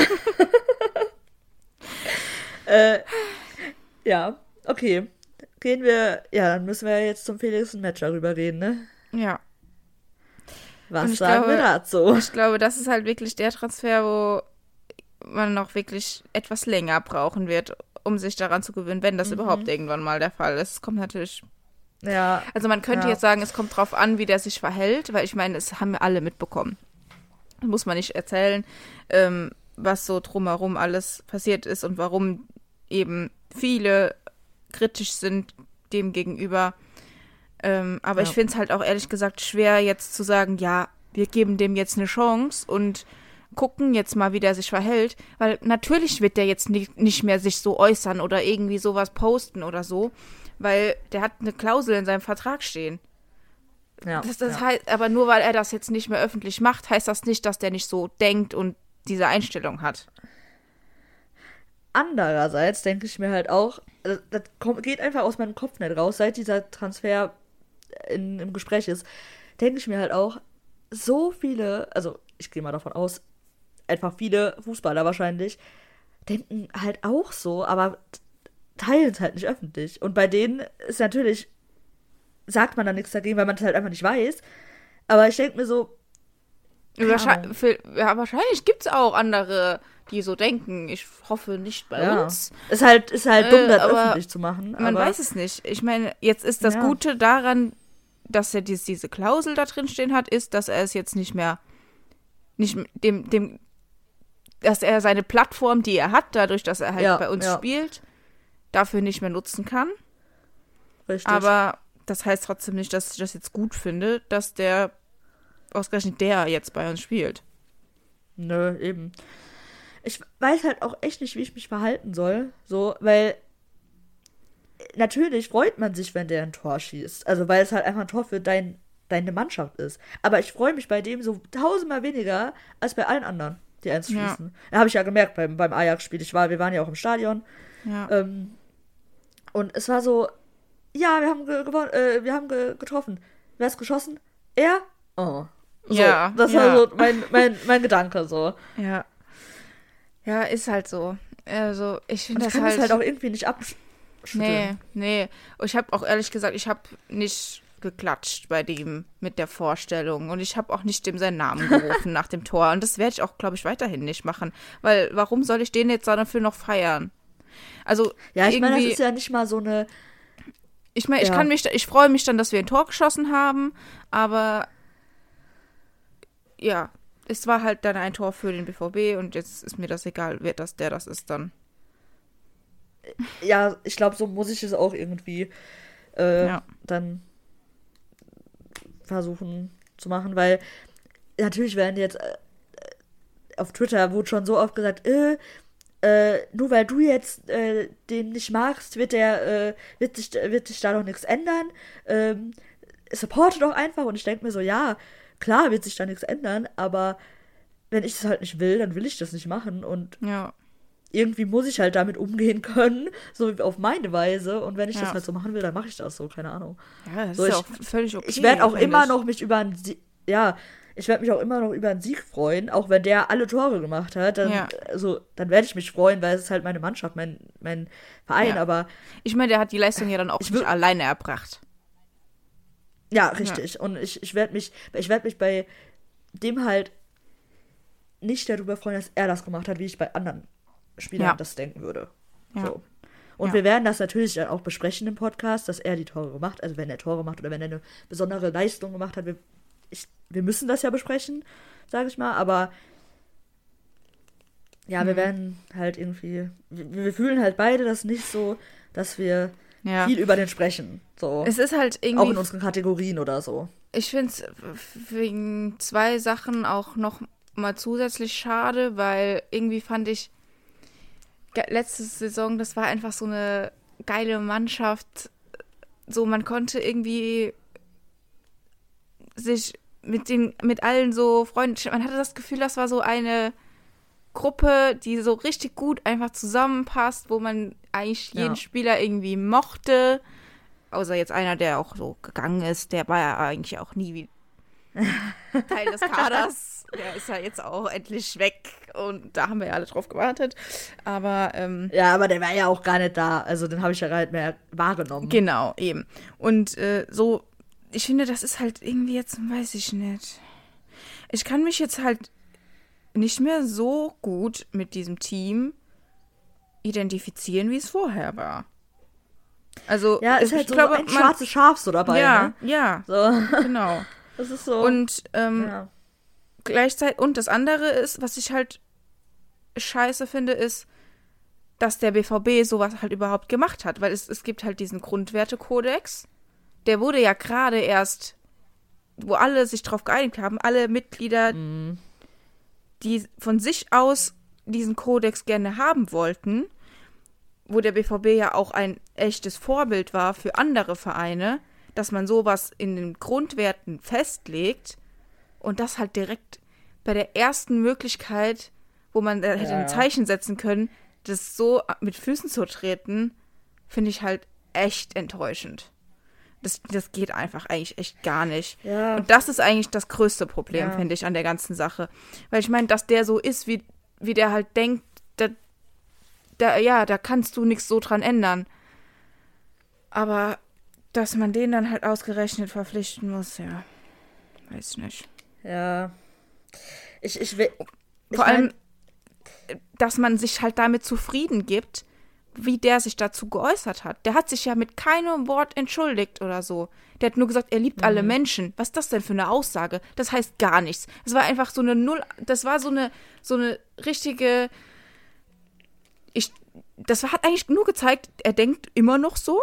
Speaker 1: Äh, ja, okay. Gehen wir, ja, dann müssen wir jetzt zum Felix und Match darüber reden, ne?
Speaker 2: Ja.
Speaker 1: Was sagen wir
Speaker 2: glaube-
Speaker 1: dazu?
Speaker 2: Ich glaube, das ist halt wirklich der Transfer, wo man noch wirklich etwas länger brauchen wird, um sich daran zu gewöhnen, wenn das überhaupt irgendwann mal der Fall ist. Es kommt natürlich.
Speaker 1: Ja,
Speaker 2: Also man könnte
Speaker 1: Ja.
Speaker 2: jetzt sagen, es kommt drauf an, wie der sich verhält, weil ich meine, es haben wir alle mitbekommen. Muss man nicht erzählen, ähm, was so drumherum alles passiert ist und warum eben viele kritisch sind dem gegenüber. Ähm, aber ich
Speaker 1: Ja.
Speaker 2: finde es halt auch ehrlich gesagt schwer, jetzt zu sagen, ja, wir geben dem jetzt eine Chance und gucken jetzt mal, wie der sich verhält, weil natürlich wird der jetzt nicht, nicht mehr sich so äußern oder irgendwie sowas posten oder so, weil der hat eine Klausel in seinem Vertrag stehen.
Speaker 1: ja.
Speaker 2: Das, das
Speaker 1: ja.
Speaker 2: heißt, aber nur weil er das jetzt nicht mehr öffentlich macht, heißt das nicht, dass der nicht so denkt und diese Einstellung hat.
Speaker 1: Andererseits denke ich mir halt auch, das, das kommt, geht einfach aus meinem Kopf nicht raus, seit dieser Transfer in, im Gespräch ist, denke ich mir halt auch, so viele, also ich gehe mal davon aus, einfach viele Fußballer wahrscheinlich, denken halt auch so, aber teilen es halt nicht öffentlich. Und bei denen ist natürlich, sagt man da nichts dagegen, weil man es halt einfach nicht weiß. Aber ich denke mir so,
Speaker 2: Wahrscheinlich, für, ja, wahrscheinlich gibt es auch andere, die so denken. Ich hoffe nicht bei
Speaker 1: ja,
Speaker 2: uns.
Speaker 1: ist halt, ist halt
Speaker 2: Äh,
Speaker 1: dumm, das öffentlich zu machen.
Speaker 2: Man weiß es nicht. Ich meine, jetzt ist das
Speaker 1: Ja.
Speaker 2: Gute daran, dass er dies, diese Klausel da drin stehen hat, ist, dass er es jetzt nicht mehr, nicht dem, dem dass er seine Plattform, die er hat, dadurch, dass er halt
Speaker 1: Ja,
Speaker 2: bei uns spielt, dafür nicht mehr nutzen kann.
Speaker 1: Richtig.
Speaker 2: Aber das heißt trotzdem nicht, dass ich das jetzt gut finde, dass der ausgerechnet der jetzt bei uns spielt.
Speaker 1: Nö, eben. Ich weiß halt auch echt nicht, wie ich mich verhalten soll. So, weil natürlich freut man sich, wenn der ein Tor schießt. Also, weil es halt einfach ein Tor für dein, deine Mannschaft ist. Aber ich freue mich bei dem so tausendmal weniger als bei allen anderen, die eins
Speaker 2: Ja.
Speaker 1: schießen. Da habe ich ja gemerkt beim, beim Ajax-Spiel. Ich war, wir waren ja auch im Stadion.
Speaker 2: Ja.
Speaker 1: Ähm, und es war so, ja, wir haben ge gewonnen, äh, wir haben ge getroffen. Wer ist geschossen? Er? Oh. So,
Speaker 2: Ja,
Speaker 1: das
Speaker 2: ja.
Speaker 1: war so mein, mein, mein Gedanke so.
Speaker 2: Ja. Ja, ist halt so. Also, ich finde
Speaker 1: ich
Speaker 2: das
Speaker 1: kann
Speaker 2: halt.
Speaker 1: das halt auch irgendwie nicht abschütteln.
Speaker 2: nee, nee. Ich habe auch ehrlich gesagt, ich habe nicht geklatscht bei dem mit der Vorstellung und ich habe auch nicht dem seinen Namen gerufen nach dem Tor und das werde ich auch, glaube ich, weiterhin nicht machen, weil warum soll ich den jetzt dafür noch feiern? Also
Speaker 1: Ja, ich meine, das ist ja nicht mal so eine.
Speaker 2: Ich meine, ich
Speaker 1: Ja.
Speaker 2: kann mich, ich freue mich dann, dass wir ein Tor geschossen haben, aber ja, es war halt dann ein Tor für den BVB und jetzt ist mir das egal, wer das, der das ist dann.
Speaker 1: Ja, ich glaube, so muss ich es auch irgendwie äh,
Speaker 2: Ja.
Speaker 1: dann versuchen zu machen, weil natürlich werden jetzt äh, auf Twitter wurde schon so oft gesagt, äh, äh, nur weil du jetzt äh, den nicht magst, wird der, äh, wird sich, wird sich da doch nichts ändern. Ähm, supporte doch einfach und ich denke mir so, ja, klar wird sich da nichts ändern, aber wenn ich das halt nicht will, dann will ich das nicht machen und
Speaker 2: Ja,
Speaker 1: irgendwie muss ich halt damit umgehen können, so auf meine Weise. Und wenn ich
Speaker 2: Ja.
Speaker 1: das halt so machen will, dann mache ich das so, keine Ahnung.
Speaker 2: ja das
Speaker 1: So,
Speaker 2: ist ja
Speaker 1: ich-
Speaker 2: auch völlig okay.
Speaker 1: ich werde auch immer noch mich über einen Sie ja, ich werde mich auch immer noch über einen Sieg freuen, auch wenn der alle Tore gemacht hat. Dann,
Speaker 2: Ja.
Speaker 1: also, dann werde ich mich freuen, weil es ist halt meine Mannschaft, mein, mein Verein.
Speaker 2: Ja.
Speaker 1: Aber
Speaker 2: Ich meine, der hat die Leistung ja dann auch
Speaker 1: Ich
Speaker 2: nicht alleine erbracht.
Speaker 1: Ja, richtig. Und ich, ich werde mich, ich werde mich bei dem halt nicht darüber freuen, dass er das gemacht hat, wie ich bei anderen Spielern
Speaker 2: Ja.
Speaker 1: das denken würde.
Speaker 2: Ja.
Speaker 1: So. Und
Speaker 2: Ja.
Speaker 1: wir werden das natürlich dann auch besprechen im Podcast, dass er die Tore gemacht, also wenn er Tore macht oder wenn er eine besondere Leistung gemacht hat. Wir, ich, wir müssen das ja besprechen, sage ich mal, aber ja, wir
Speaker 2: Mhm.
Speaker 1: werden halt irgendwie, wir, wir fühlen halt beide das nicht so, dass wir
Speaker 2: Ja.
Speaker 1: viel über den sprechen. So.
Speaker 2: Es ist halt
Speaker 1: auch in
Speaker 2: irgendwie,
Speaker 1: unseren Kategorien oder so.
Speaker 2: ich finde es wegen zwei Sachen auch noch mal zusätzlich schade, weil irgendwie fand ich letzte Saison, das war einfach so eine geile Mannschaft. So, man konnte irgendwie sich mit den, mit allen so freundlich, man hatte das Gefühl, das war so eine Gruppe, die so richtig gut einfach zusammenpasst, wo man eigentlich jeden
Speaker 1: Ja.
Speaker 2: Spieler irgendwie mochte. Außer jetzt einer, der auch so gegangen ist, der war ja eigentlich auch nie wie Teil des Kaders. Der ist ja jetzt auch endlich weg und da haben wir ja alle drauf gewartet. Aber ähm,
Speaker 1: Ja, aber der war ja auch gar nicht da. Also den habe ich ja gar nicht mehr wahrgenommen.
Speaker 2: Genau, eben. Und äh, so, ich finde, das ist halt irgendwie jetzt, weiß ich nicht. Ich kann mich jetzt halt nicht mehr so gut mit diesem Team identifizieren, wie es vorher war. Also,
Speaker 1: ja, ist
Speaker 2: ich
Speaker 1: halt so
Speaker 2: glaube,
Speaker 1: ein schwarzes Schaf so dabei.
Speaker 2: ja,
Speaker 1: Ne?
Speaker 2: ja,
Speaker 1: So,
Speaker 2: genau.
Speaker 1: das ist so.
Speaker 2: Und ähm,
Speaker 1: ja.
Speaker 2: gleichzeitig, und das andere ist, was ich halt scheiße finde, ist, dass der BVB sowas halt überhaupt gemacht hat, weil es, es gibt halt diesen Grundwertekodex, der wurde ja gerade erst, wo alle sich drauf geeinigt haben, alle Mitglieder,
Speaker 1: Mhm.
Speaker 2: die von sich aus diesen Kodex gerne haben wollten, wo der BVB ja auch ein echtes Vorbild war für andere Vereine, dass man sowas in den Grundwerten festlegt und das halt direkt bei der ersten Möglichkeit, wo man hätte
Speaker 1: Ja.
Speaker 2: ein Zeichen setzen können, das so mit Füßen zu treten, finde ich halt echt enttäuschend. Das, das geht einfach eigentlich echt gar nicht.
Speaker 1: Ja.
Speaker 2: Und das ist eigentlich das größte Problem,
Speaker 1: Ja.
Speaker 2: finde ich, an der ganzen Sache. Weil ich meine, dass der so ist, wie, wie der halt denkt, da, da, ja, da kannst du nichts so dran ändern. Aber dass man den dann halt ausgerechnet verpflichten muss, ja, weiß ich nicht.
Speaker 1: Ja. Ich, ich will. ich
Speaker 2: Vor allem,
Speaker 1: mein,
Speaker 2: dass man sich halt damit zufrieden gibt, wie der sich dazu geäußert hat. Der hat sich ja mit keinem Wort entschuldigt oder so. Der hat nur gesagt, er liebt mhm. alle Menschen. Was ist das denn für eine Aussage? Das heißt gar nichts. Das war einfach so eine Null, das war so eine, so eine richtige, ich, das hat eigentlich nur gezeigt, er denkt immer noch so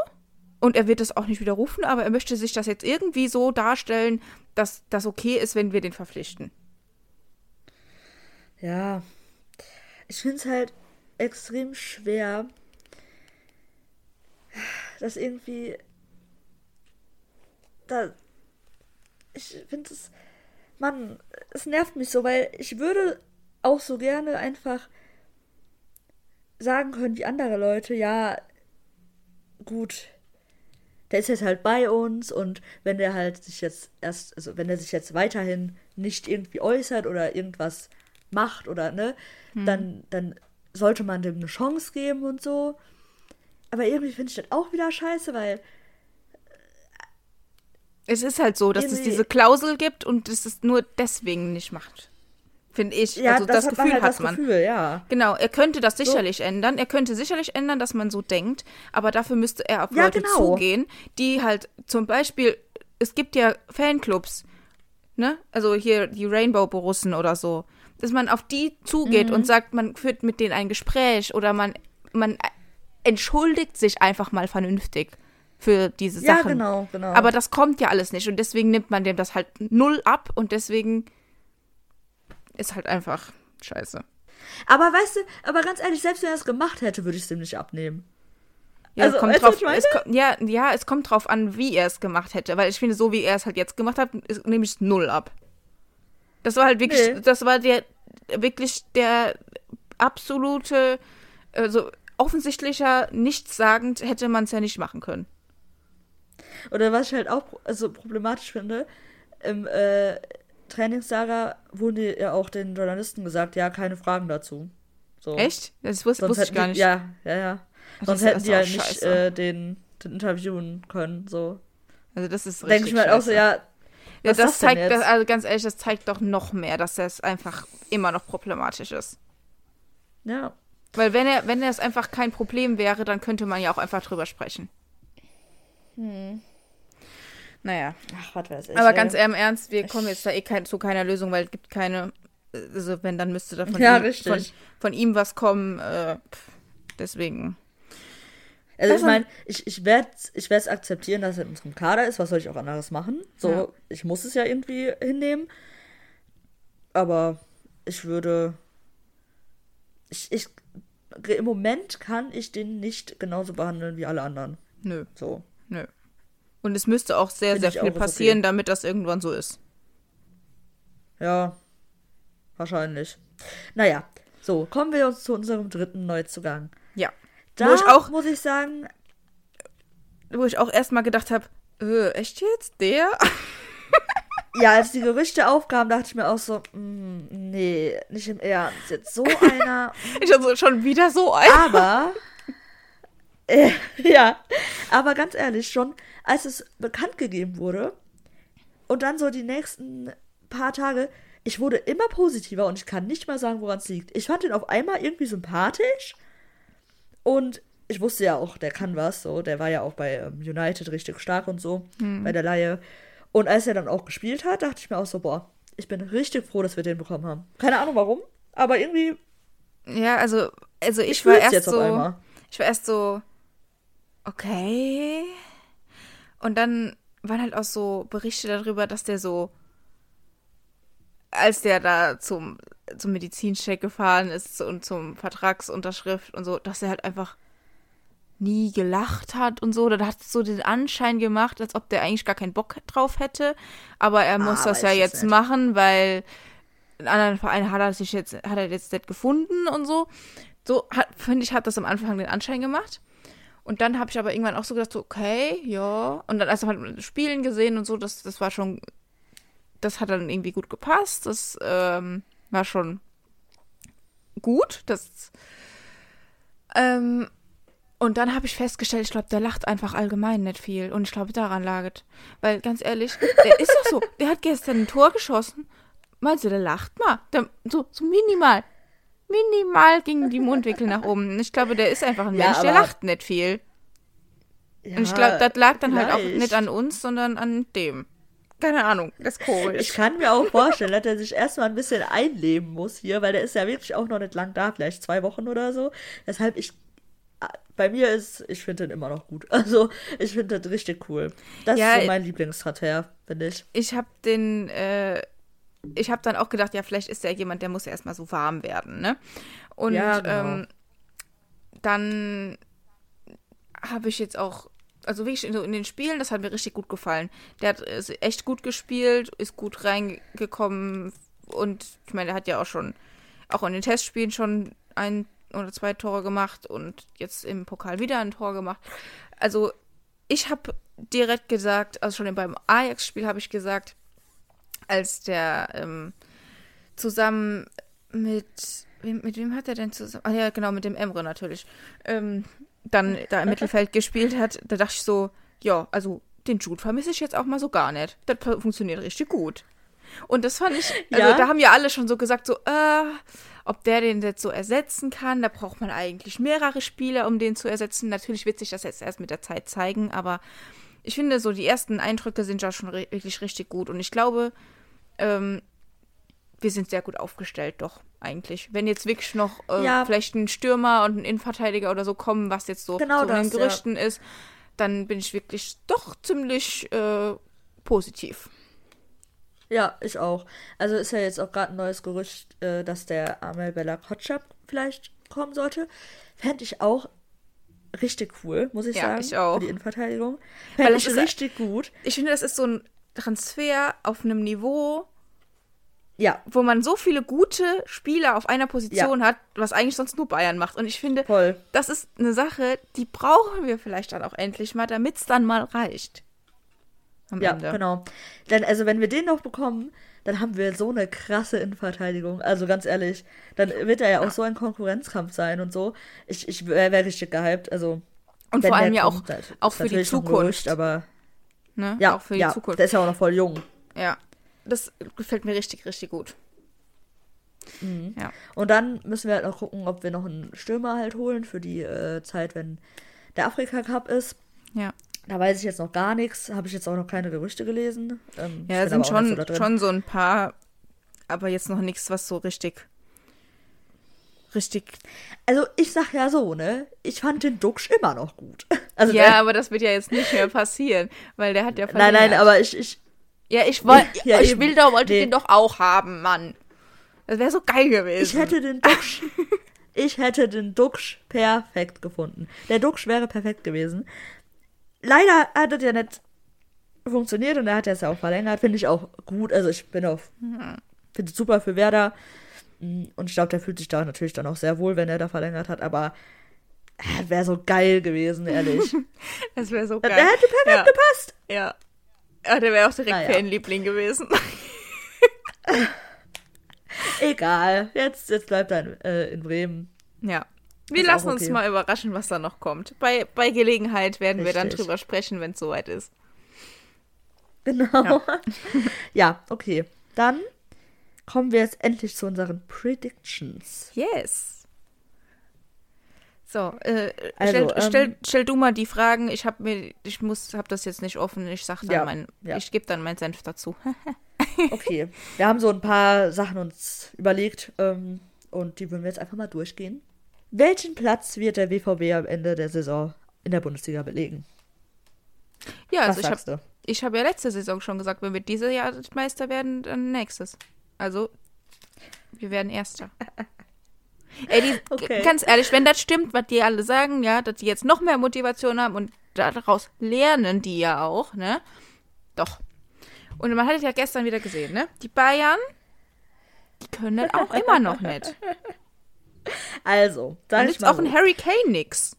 Speaker 2: und er wird das auch nicht widerrufen, aber er möchte sich das jetzt irgendwie so darstellen, dass das okay ist, wenn wir den verpflichten.
Speaker 1: Ja, ich finde es halt extrem schwer, das irgendwie. Da. Ich finde es. Mann, es nervt mich so, weil ich würde auch so gerne einfach sagen können, wie andere Leute, ja, gut, der ist jetzt halt bei uns und wenn der halt sich jetzt erst, also wenn er sich jetzt weiterhin nicht irgendwie äußert oder irgendwas macht oder ne, hm. dann, dann sollte man dem eine Chance geben und so. Aber irgendwie finde ich das auch wieder scheiße, weil.
Speaker 2: Es ist halt so, dass es diese Klausel gibt und es es nur deswegen nicht macht. Finde ich. Ja, also das, das Gefühl man halt hat das man. Gefühl, ja. Genau, er könnte das sicherlich so. ändern. Er könnte sicherlich ändern, dass man so denkt, aber dafür müsste er auf ja, Leute genau. zugehen, die halt zum Beispiel, es gibt ja Fanclubs, ne? Also hier die Rainbow-Borussen oder so. Dass man auf die zugeht mhm. und sagt, man führt mit denen ein Gespräch oder man, man entschuldigt sich einfach mal vernünftig für diese Sachen. Ja, genau, genau. Aber das kommt ja alles nicht und deswegen nimmt man dem das halt null ab und deswegen ist halt einfach scheiße.
Speaker 1: Aber weißt du, aber ganz ehrlich, selbst wenn er es gemacht hätte, würde ich es ihm nicht abnehmen.
Speaker 2: Ja, also, kommt drauf, es kommt, ja, ja, es kommt drauf an, wie er es gemacht hätte. Weil ich finde, so wie er es halt jetzt gemacht hat, nehme ich es null ab. Das war halt wirklich, nee. das war der, wirklich der absolute, also offensichtlicher, nichtssagend hätte man es ja nicht machen können.
Speaker 1: Oder was ich halt auch also problematisch finde, im äh, Trainingslager wurde ja auch den Journalisten gesagt, ja, keine Fragen dazu.
Speaker 2: So. Echt? Das wusste, wusste ich gar nicht.
Speaker 1: ja, ja, ja. Ach, Sonst hätten die ja nicht äh, den, den interviewen können, so.
Speaker 2: Also das ist
Speaker 1: richtig Denke ich mir halt auch so, ja,
Speaker 2: ja, das, das zeigt, das, also ganz ehrlich, das zeigt doch noch mehr, dass das einfach immer noch problematisch ist.
Speaker 1: Ja.
Speaker 2: Weil wenn er, wenn es einfach kein Problem wäre, dann könnte man ja auch einfach drüber sprechen. Hm. Naja. Ach, was weiß ich. Aber ey. ganz im Ernst, wir kommen jetzt da eh kein, zu keiner Lösung, weil es gibt keine. Also, wenn, dann müsste da von, ja, ihm, von, von, ihm was kommen. Äh, deswegen.
Speaker 1: Also, ich meine, ich, ich werde ich es akzeptieren, dass er in unserem Kader ist. Was soll ich auch anderes machen? So, ja. ich muss es ja irgendwie hinnehmen. Aber ich würde. Ich, ich im Moment kann ich den nicht genauso behandeln wie alle anderen.
Speaker 2: Nö. So. Nö. Und es müsste auch sehr, Find sehr viel passieren, okay. damit das irgendwann so ist.
Speaker 1: Ja. Wahrscheinlich. Naja, so, kommen wir uns zu unserem dritten Neuzugang.
Speaker 2: Ja.
Speaker 1: Da wo ich auch, muss ich sagen.
Speaker 2: Wo ich auch erstmal gedacht habe, äh, echt jetzt? Der?
Speaker 1: ja, als die Gerüchte aufkamen, dachte ich mir auch so, mm, nee, nicht im Ernst. Jetzt so einer.
Speaker 2: ich also schon wieder so einer.
Speaker 1: Aber. Äh, ja, aber ganz ehrlich, schon als es bekannt gegeben wurde und dann so die nächsten paar Tage, ich wurde immer positiver und ich kann nicht mal sagen, woran es liegt. Ich fand ihn auf einmal irgendwie sympathisch und ich wusste ja auch, der kann was, so, der war ja auch bei ähm, United richtig stark und so, hm. bei der Laie. Und als er dann auch gespielt hat, dachte ich mir auch so, boah, ich bin richtig froh, dass wir den bekommen haben. Keine Ahnung warum, aber irgendwie.
Speaker 2: Ja, also, also ich, ich war erst so. Ich war erst so, okay. Und dann waren halt auch so Berichte darüber, dass der so, als der da zum, zum Medizincheck gefahren ist und zum Vertragsunterschrift und so, dass er halt einfach nie gelacht hat und so. Da hat es so den Anschein gemacht, als ob der eigentlich gar keinen Bock drauf hätte. Aber er muss ah, das ja jetzt nicht. machen, weil in anderen Vereinen hat er sich jetzt, hat er jetzt nicht gefunden und so. So, finde ich, hat das am Anfang den Anschein gemacht. Und dann habe ich aber irgendwann auch so gedacht, so, okay, ja. Und dann erst mal Spielen gesehen und so, das, das war schon, das hat dann irgendwie gut gepasst. Das ähm, war schon gut. Das, ähm, und dann habe ich festgestellt, ich glaube, der lacht einfach allgemein nicht viel. Und ich glaube, daran lag es. Weil, ganz ehrlich, der ist doch so. Der hat gestern ein Tor geschossen. Meinst du, der lacht mal? Der, so, so minimal. minimal gingen die Mundwinkel nach oben. Ich glaube, der ist einfach ein
Speaker 1: Ja,
Speaker 2: Mensch, der lacht nicht viel.
Speaker 1: Ja,
Speaker 2: Und ich glaube, das lag dann halt auch
Speaker 1: vielleicht.
Speaker 2: nicht an uns, sondern an dem. Keine Ahnung, das ist komisch.
Speaker 1: Ich kann mir auch vorstellen, dass er sich erstmal ein bisschen einleben muss hier, weil der ist ja wirklich auch noch nicht lang da, vielleicht zwei Wochen oder so. Deshalb, ich. Bei mir ist, ich finde den immer noch gut. Also, ich finde das richtig cool. Das
Speaker 2: Ja,
Speaker 1: ist so mein Lieblingstransfer, finde ich.
Speaker 2: ich habe den, äh, ich habe dann auch gedacht, ja, vielleicht ist der jemand, der muss ja erstmal so warm werden, ne? Und
Speaker 1: Ja, genau.
Speaker 2: ähm, dann habe ich jetzt auch, also wirklich in, so in den Spielen, das hat mir richtig gut gefallen. Der hat echt gut gespielt, ist gut reingekommen und ich meine, der hat ja auch schon, auch in den Testspielen schon ein oder zwei Tore gemacht und jetzt im Pokal wieder ein Tor gemacht. Also ich habe direkt gesagt, also schon beim Ajax-Spiel habe ich gesagt, als der ähm, zusammen mit, wem, mit wem hat er denn zusammen? Ah ja, genau, mit dem Emre natürlich. Ähm, dann da im Mittelfeld gespielt hat, da dachte ich so, ja, also den Jude vermisse ich jetzt auch mal so gar nicht. Das funktioniert richtig gut. Und das fand ich, also
Speaker 1: Ja.
Speaker 2: da haben ja alle schon so gesagt, so, äh, ob der den jetzt so ersetzen kann, da braucht man eigentlich mehrere Spieler, um den zu ersetzen. Natürlich wird sich das jetzt erst mit der Zeit zeigen, aber ich finde so, die ersten Eindrücke sind ja schon wirklich richtig gut. Und ich glaube, ähm, wir sind sehr gut aufgestellt, doch, eigentlich. Wenn jetzt wirklich noch äh,
Speaker 1: Ja.
Speaker 2: vielleicht ein Stürmer und ein Innenverteidiger oder so kommen, was jetzt so,
Speaker 1: Genau
Speaker 2: so in den
Speaker 1: das, ja.
Speaker 2: Gerüchten ist, dann bin ich wirklich doch ziemlich äh, positiv.
Speaker 1: Ja, ich auch. Also ist ja jetzt auch gerade ein neues Gerücht, äh, dass der Amel Bella Kotschap vielleicht kommen sollte. Fände ich auch richtig cool, muss ich
Speaker 2: Ja,
Speaker 1: sagen.
Speaker 2: ich auch.
Speaker 1: Für die Innenverteidigung.
Speaker 2: Weil
Speaker 1: Fände
Speaker 2: das
Speaker 1: ich
Speaker 2: ist-
Speaker 1: richtig gut.
Speaker 2: Ich finde, das ist so ein Transfer auf einem Niveau,
Speaker 1: Ja,
Speaker 2: wo man so viele gute Spieler auf einer Position hat, was eigentlich sonst nur Bayern macht. Und ich finde,
Speaker 1: voll.
Speaker 2: das ist eine Sache, die brauchen wir vielleicht dann auch endlich mal, damit es dann mal reicht. Am
Speaker 1: Ja,
Speaker 2: Ende.
Speaker 1: genau. Denn also wenn wir den noch bekommen, dann haben wir so eine krasse Innenverteidigung. Also ganz ehrlich, dann wird er ja auch so ein Konkurrenzkampf sein und so. Ich, ich wäre wär richtig gehypt. Also
Speaker 2: Und vor allem ja auch, auch für die Zukunft.
Speaker 1: Gerücht, aber
Speaker 2: ne?
Speaker 1: ja,
Speaker 2: auch für die
Speaker 1: ja,
Speaker 2: Zukunft.
Speaker 1: der ist ja auch noch voll jung.
Speaker 2: ja, das gefällt mir richtig, richtig gut.
Speaker 1: Mhm.
Speaker 2: Ja.
Speaker 1: Und dann müssen wir halt noch gucken, ob wir noch einen Stürmer halt holen für die äh, Zeit, wenn der Afrika Cup ist.
Speaker 2: Ja,
Speaker 1: Da weiß ich jetzt noch gar nichts. Habe ich jetzt auch noch keine Gerüchte gelesen. Ähm,
Speaker 2: ja sind schon,
Speaker 1: so
Speaker 2: schon so ein paar, aber jetzt noch nichts, was so richtig, richtig.
Speaker 1: Also ich sag ja so, ne? Ich fand den Duxch immer noch gut. Also
Speaker 2: ja,
Speaker 1: der,
Speaker 2: aber das wird ja jetzt nicht mehr passieren, weil der hat ja
Speaker 1: nein, nein,
Speaker 2: verlängert.
Speaker 1: aber ich, ich,
Speaker 2: Ja, ich wollte,
Speaker 1: Ja,
Speaker 2: ich
Speaker 1: eben.
Speaker 2: will doch, wollte
Speaker 1: Nee.
Speaker 2: den doch auch haben, Mann. Das wäre so geil gewesen.
Speaker 1: ich hätte den Duxch, ich hätte den Duxch perfekt gefunden. Der Duxch wäre perfekt gewesen. Leider hat das ja nicht funktioniert und er hat es ja auch verlängert. Finde ich auch gut. Also ich bin auf, finde es super für Werder. Mm, Und ich glaube, der fühlt sich da natürlich dann auch sehr wohl, wenn er da verlängert hat. Aber wäre so geil gewesen, ehrlich.
Speaker 2: das wäre so
Speaker 1: der
Speaker 2: geil.
Speaker 1: hätte perfekt
Speaker 2: ja.
Speaker 1: gepasst.
Speaker 2: Ja. Ja, der wäre auch direkt
Speaker 1: Naja.
Speaker 2: Fanliebling gewesen.
Speaker 1: Egal. Jetzt, jetzt bleibt er in, äh, in Bremen.
Speaker 2: ja. Wir
Speaker 1: Ist
Speaker 2: lassen uns
Speaker 1: okay.
Speaker 2: mal überraschen, was da noch kommt. Bei, bei Gelegenheit werden wir dann
Speaker 1: Richtig.
Speaker 2: drüber sprechen, wenn es soweit ist.
Speaker 1: Genau. Ja. okay. Dann kommen wir jetzt endlich zu unseren Predictions.
Speaker 2: Yes. So, äh,
Speaker 1: Also,
Speaker 2: stell,
Speaker 1: ähm,
Speaker 2: stell, stell du mal die Fragen. Ich habe mir, ich muss, habe das jetzt nicht offen. Ich sag dann
Speaker 1: Ja,
Speaker 2: mein,
Speaker 1: ja.
Speaker 2: ich gebe dann meinen Senf dazu.
Speaker 1: Okay. wir haben so ein paar Sachen uns überlegt ähm, und die würden wir jetzt einfach mal durchgehen. Welchen Platz wird der BVB am Ende der Saison in der Bundesliga belegen?
Speaker 2: ja,
Speaker 1: Was
Speaker 2: also ich habe
Speaker 1: sagst du?
Speaker 2: Ich habe ja letzte Saison schon gesagt, wenn wir dieses Jahr Meister werden, dann nächstes. Also, wir werden Erster. Ey, die,
Speaker 1: Okay.
Speaker 2: ganz ehrlich, wenn das stimmt, was die alle sagen, ja, dass die jetzt noch mehr Motivation haben und daraus lernen die ja auch, ne? Doch. Und man hat es ja gestern wieder gesehen, ne? Die Bayern, die können das auch immer noch nicht.
Speaker 1: Also,
Speaker 2: Da
Speaker 1: sag ich
Speaker 2: nützt
Speaker 1: mal
Speaker 2: auch ein
Speaker 1: so.
Speaker 2: Harry Kane nix.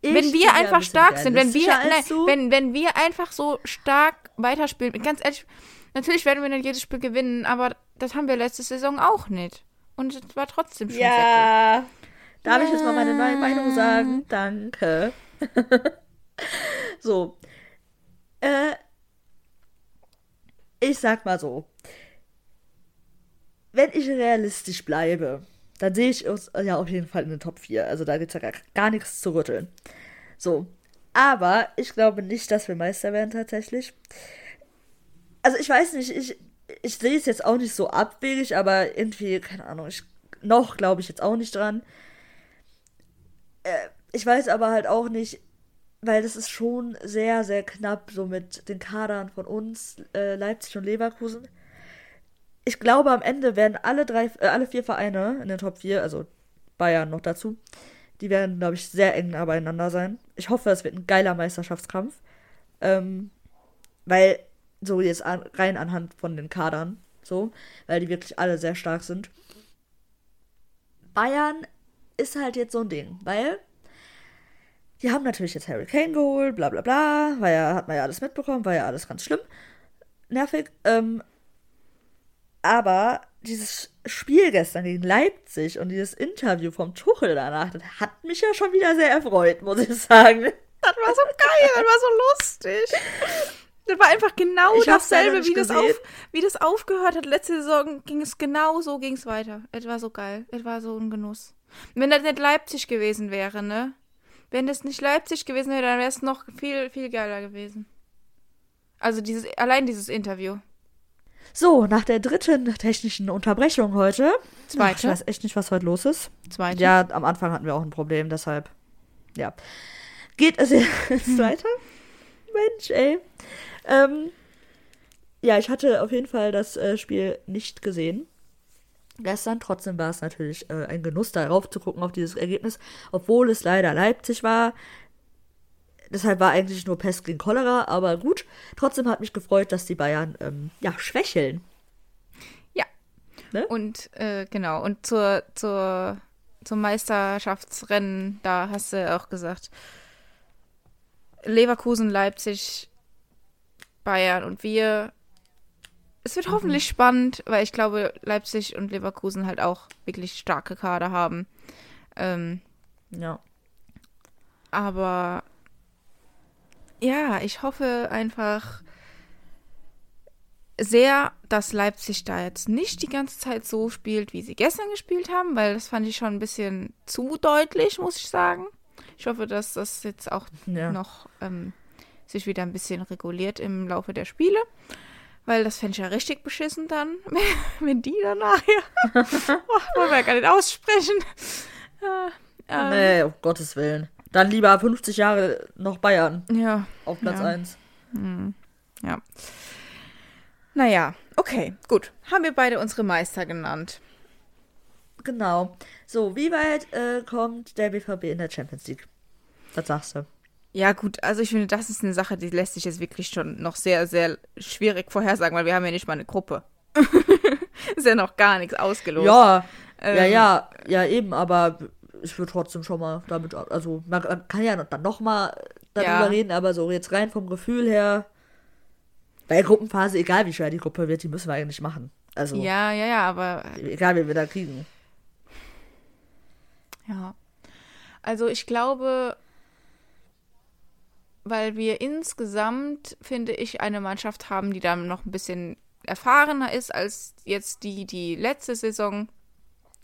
Speaker 1: Ich
Speaker 2: wenn wir
Speaker 1: ja ein
Speaker 2: einfach
Speaker 1: bisschen
Speaker 2: stark sind, wenn wir, nein, wenn, wenn wir einfach so stark weiterspielen, ganz ehrlich, natürlich werden wir nicht jedes Spiel gewinnen, aber das haben wir letzte Saison auch nicht. Und es war trotzdem schon
Speaker 1: Ja. Darf ich jetzt mal meine neue Meinung sagen? Danke. so. Äh, ich sag mal so. Wenn ich realistisch bleibe, dann sehe ich uns ja auf jeden Fall in den Top 4. Also da gibt es ja gar, gar nichts zu rütteln. So. Aber ich glaube nicht, dass wir Meister werden tatsächlich. Also ich weiß nicht, ich, ich sehe es jetzt auch nicht so abwegig, aber irgendwie, keine Ahnung, ich, noch glaube ich jetzt auch nicht dran. Äh, ich weiß aber halt auch nicht, weil das ist schon sehr, sehr knapp so mit den Kadern von uns, äh, Leipzig und Leverkusen. Ich glaube, am Ende werden alle drei, äh, alle vier Vereine in den Top 4, also Bayern noch dazu, die werden, glaube ich, sehr eng beieinander sein. Ich hoffe, es wird ein geiler Meisterschaftskampf. Ähm, weil, so jetzt an, rein anhand von den Kadern, so, weil die wirklich alle sehr stark sind. Bayern ist halt jetzt so ein Ding, weil die haben natürlich jetzt Harry Kane geholt, bla bla bla, weil ja, hat man ja alles mitbekommen, war ja alles ganz schlimm. Nervig. Ähm, aber dieses Spiel gestern gegen Leipzig und dieses Interview vom Tuchel danach, das hat mich ja schon wieder sehr erfreut, muss ich sagen.
Speaker 2: Das war so geil, das war so lustig. Das war einfach genau ich dasselbe, wie das, auf, wie das aufgehört hat. Letzte Saison ging es genau so, ging es weiter. Es war so geil. Es war so ein Genuss. Wenn das nicht Leipzig gewesen wäre, ne? Wenn das nicht Leipzig gewesen wäre, dann wäre es noch viel, viel geiler gewesen. Also dieses, allein dieses Interview.
Speaker 1: So, nach der dritten technischen Unterbrechung heute.
Speaker 2: Zweite.
Speaker 1: Ach, ich weiß echt nicht, was heute los ist.
Speaker 2: Zweite.
Speaker 1: Ja, am Anfang hatten wir auch ein Problem, deshalb. Ja. Geht es jetzt weiter? Mensch, ey. Ähm, ja, ich hatte auf jeden Fall das äh, Spiel nicht gesehen gestern. Trotzdem war es natürlich äh, ein Genuss, darauf zu gucken, auf dieses Ergebnis, obwohl es leider Leipzig war. Deshalb war eigentlich nur Pest gegen Cholera, aber gut. Trotzdem hat mich gefreut, dass die Bayern ähm, ja schwächeln.
Speaker 2: Ja. Ne? Und äh, genau, und zur, zur, zum Meisterschaftsrennen, da hast du auch gesagt, Leverkusen, Leipzig, Bayern und wir es wird mhm. hoffentlich spannend, weil ich glaube, Leipzig und Leverkusen halt auch wirklich starke Kader haben. Ähm,
Speaker 1: ja.
Speaker 2: Aber ja, ich hoffe einfach sehr, dass Leipzig da jetzt nicht die ganze Zeit so spielt, wie sie gestern gespielt haben, weil das fand ich schon ein bisschen zu deutlich, muss ich sagen. Ich hoffe, dass das jetzt auch ja. noch ähm, sich wieder ein bisschen reguliert im Laufe der Spiele. Weil das fände ich ja richtig beschissen dann, wenn die dann nachher. oh, wollen wir ja gar nicht aussprechen.
Speaker 1: Äh, ähm, nee, um Gottes Willen. Dann lieber 50 Jahre noch Bayern.
Speaker 2: Ja.
Speaker 1: Auf Platz
Speaker 2: ja.
Speaker 1: 1.
Speaker 2: Hm, ja. Naja, okay, gut. Haben wir beide unsere Meister genannt.
Speaker 1: Genau. So, wie weit äh, kommt der BVB in der Champions League? Was sagst du?
Speaker 2: Ja, gut, also ich finde, das ist eine Sache, die lässt sich jetzt wirklich schon noch sehr, sehr schwierig vorhersagen, weil wir haben ja nicht mal eine Gruppe. ist ja noch gar nichts ausgelost.
Speaker 1: Ja, ähm, ja, ja, ja, eben, aber ich würde trotzdem schon mal damit, also man, man kann ja dann nochmal darüber ja. reden, aber so jetzt rein vom Gefühl her, bei Gruppenphase, egal wie schwer die Gruppe wird, die müssen wir eigentlich machen. Also,
Speaker 2: ja, ja, ja, aber.
Speaker 1: Egal, wie wir da kriegen.
Speaker 2: Ja. Also ich glaube, weil wir insgesamt, finde ich, eine Mannschaft haben, die dann noch ein bisschen erfahrener ist als jetzt die, die letzte Saison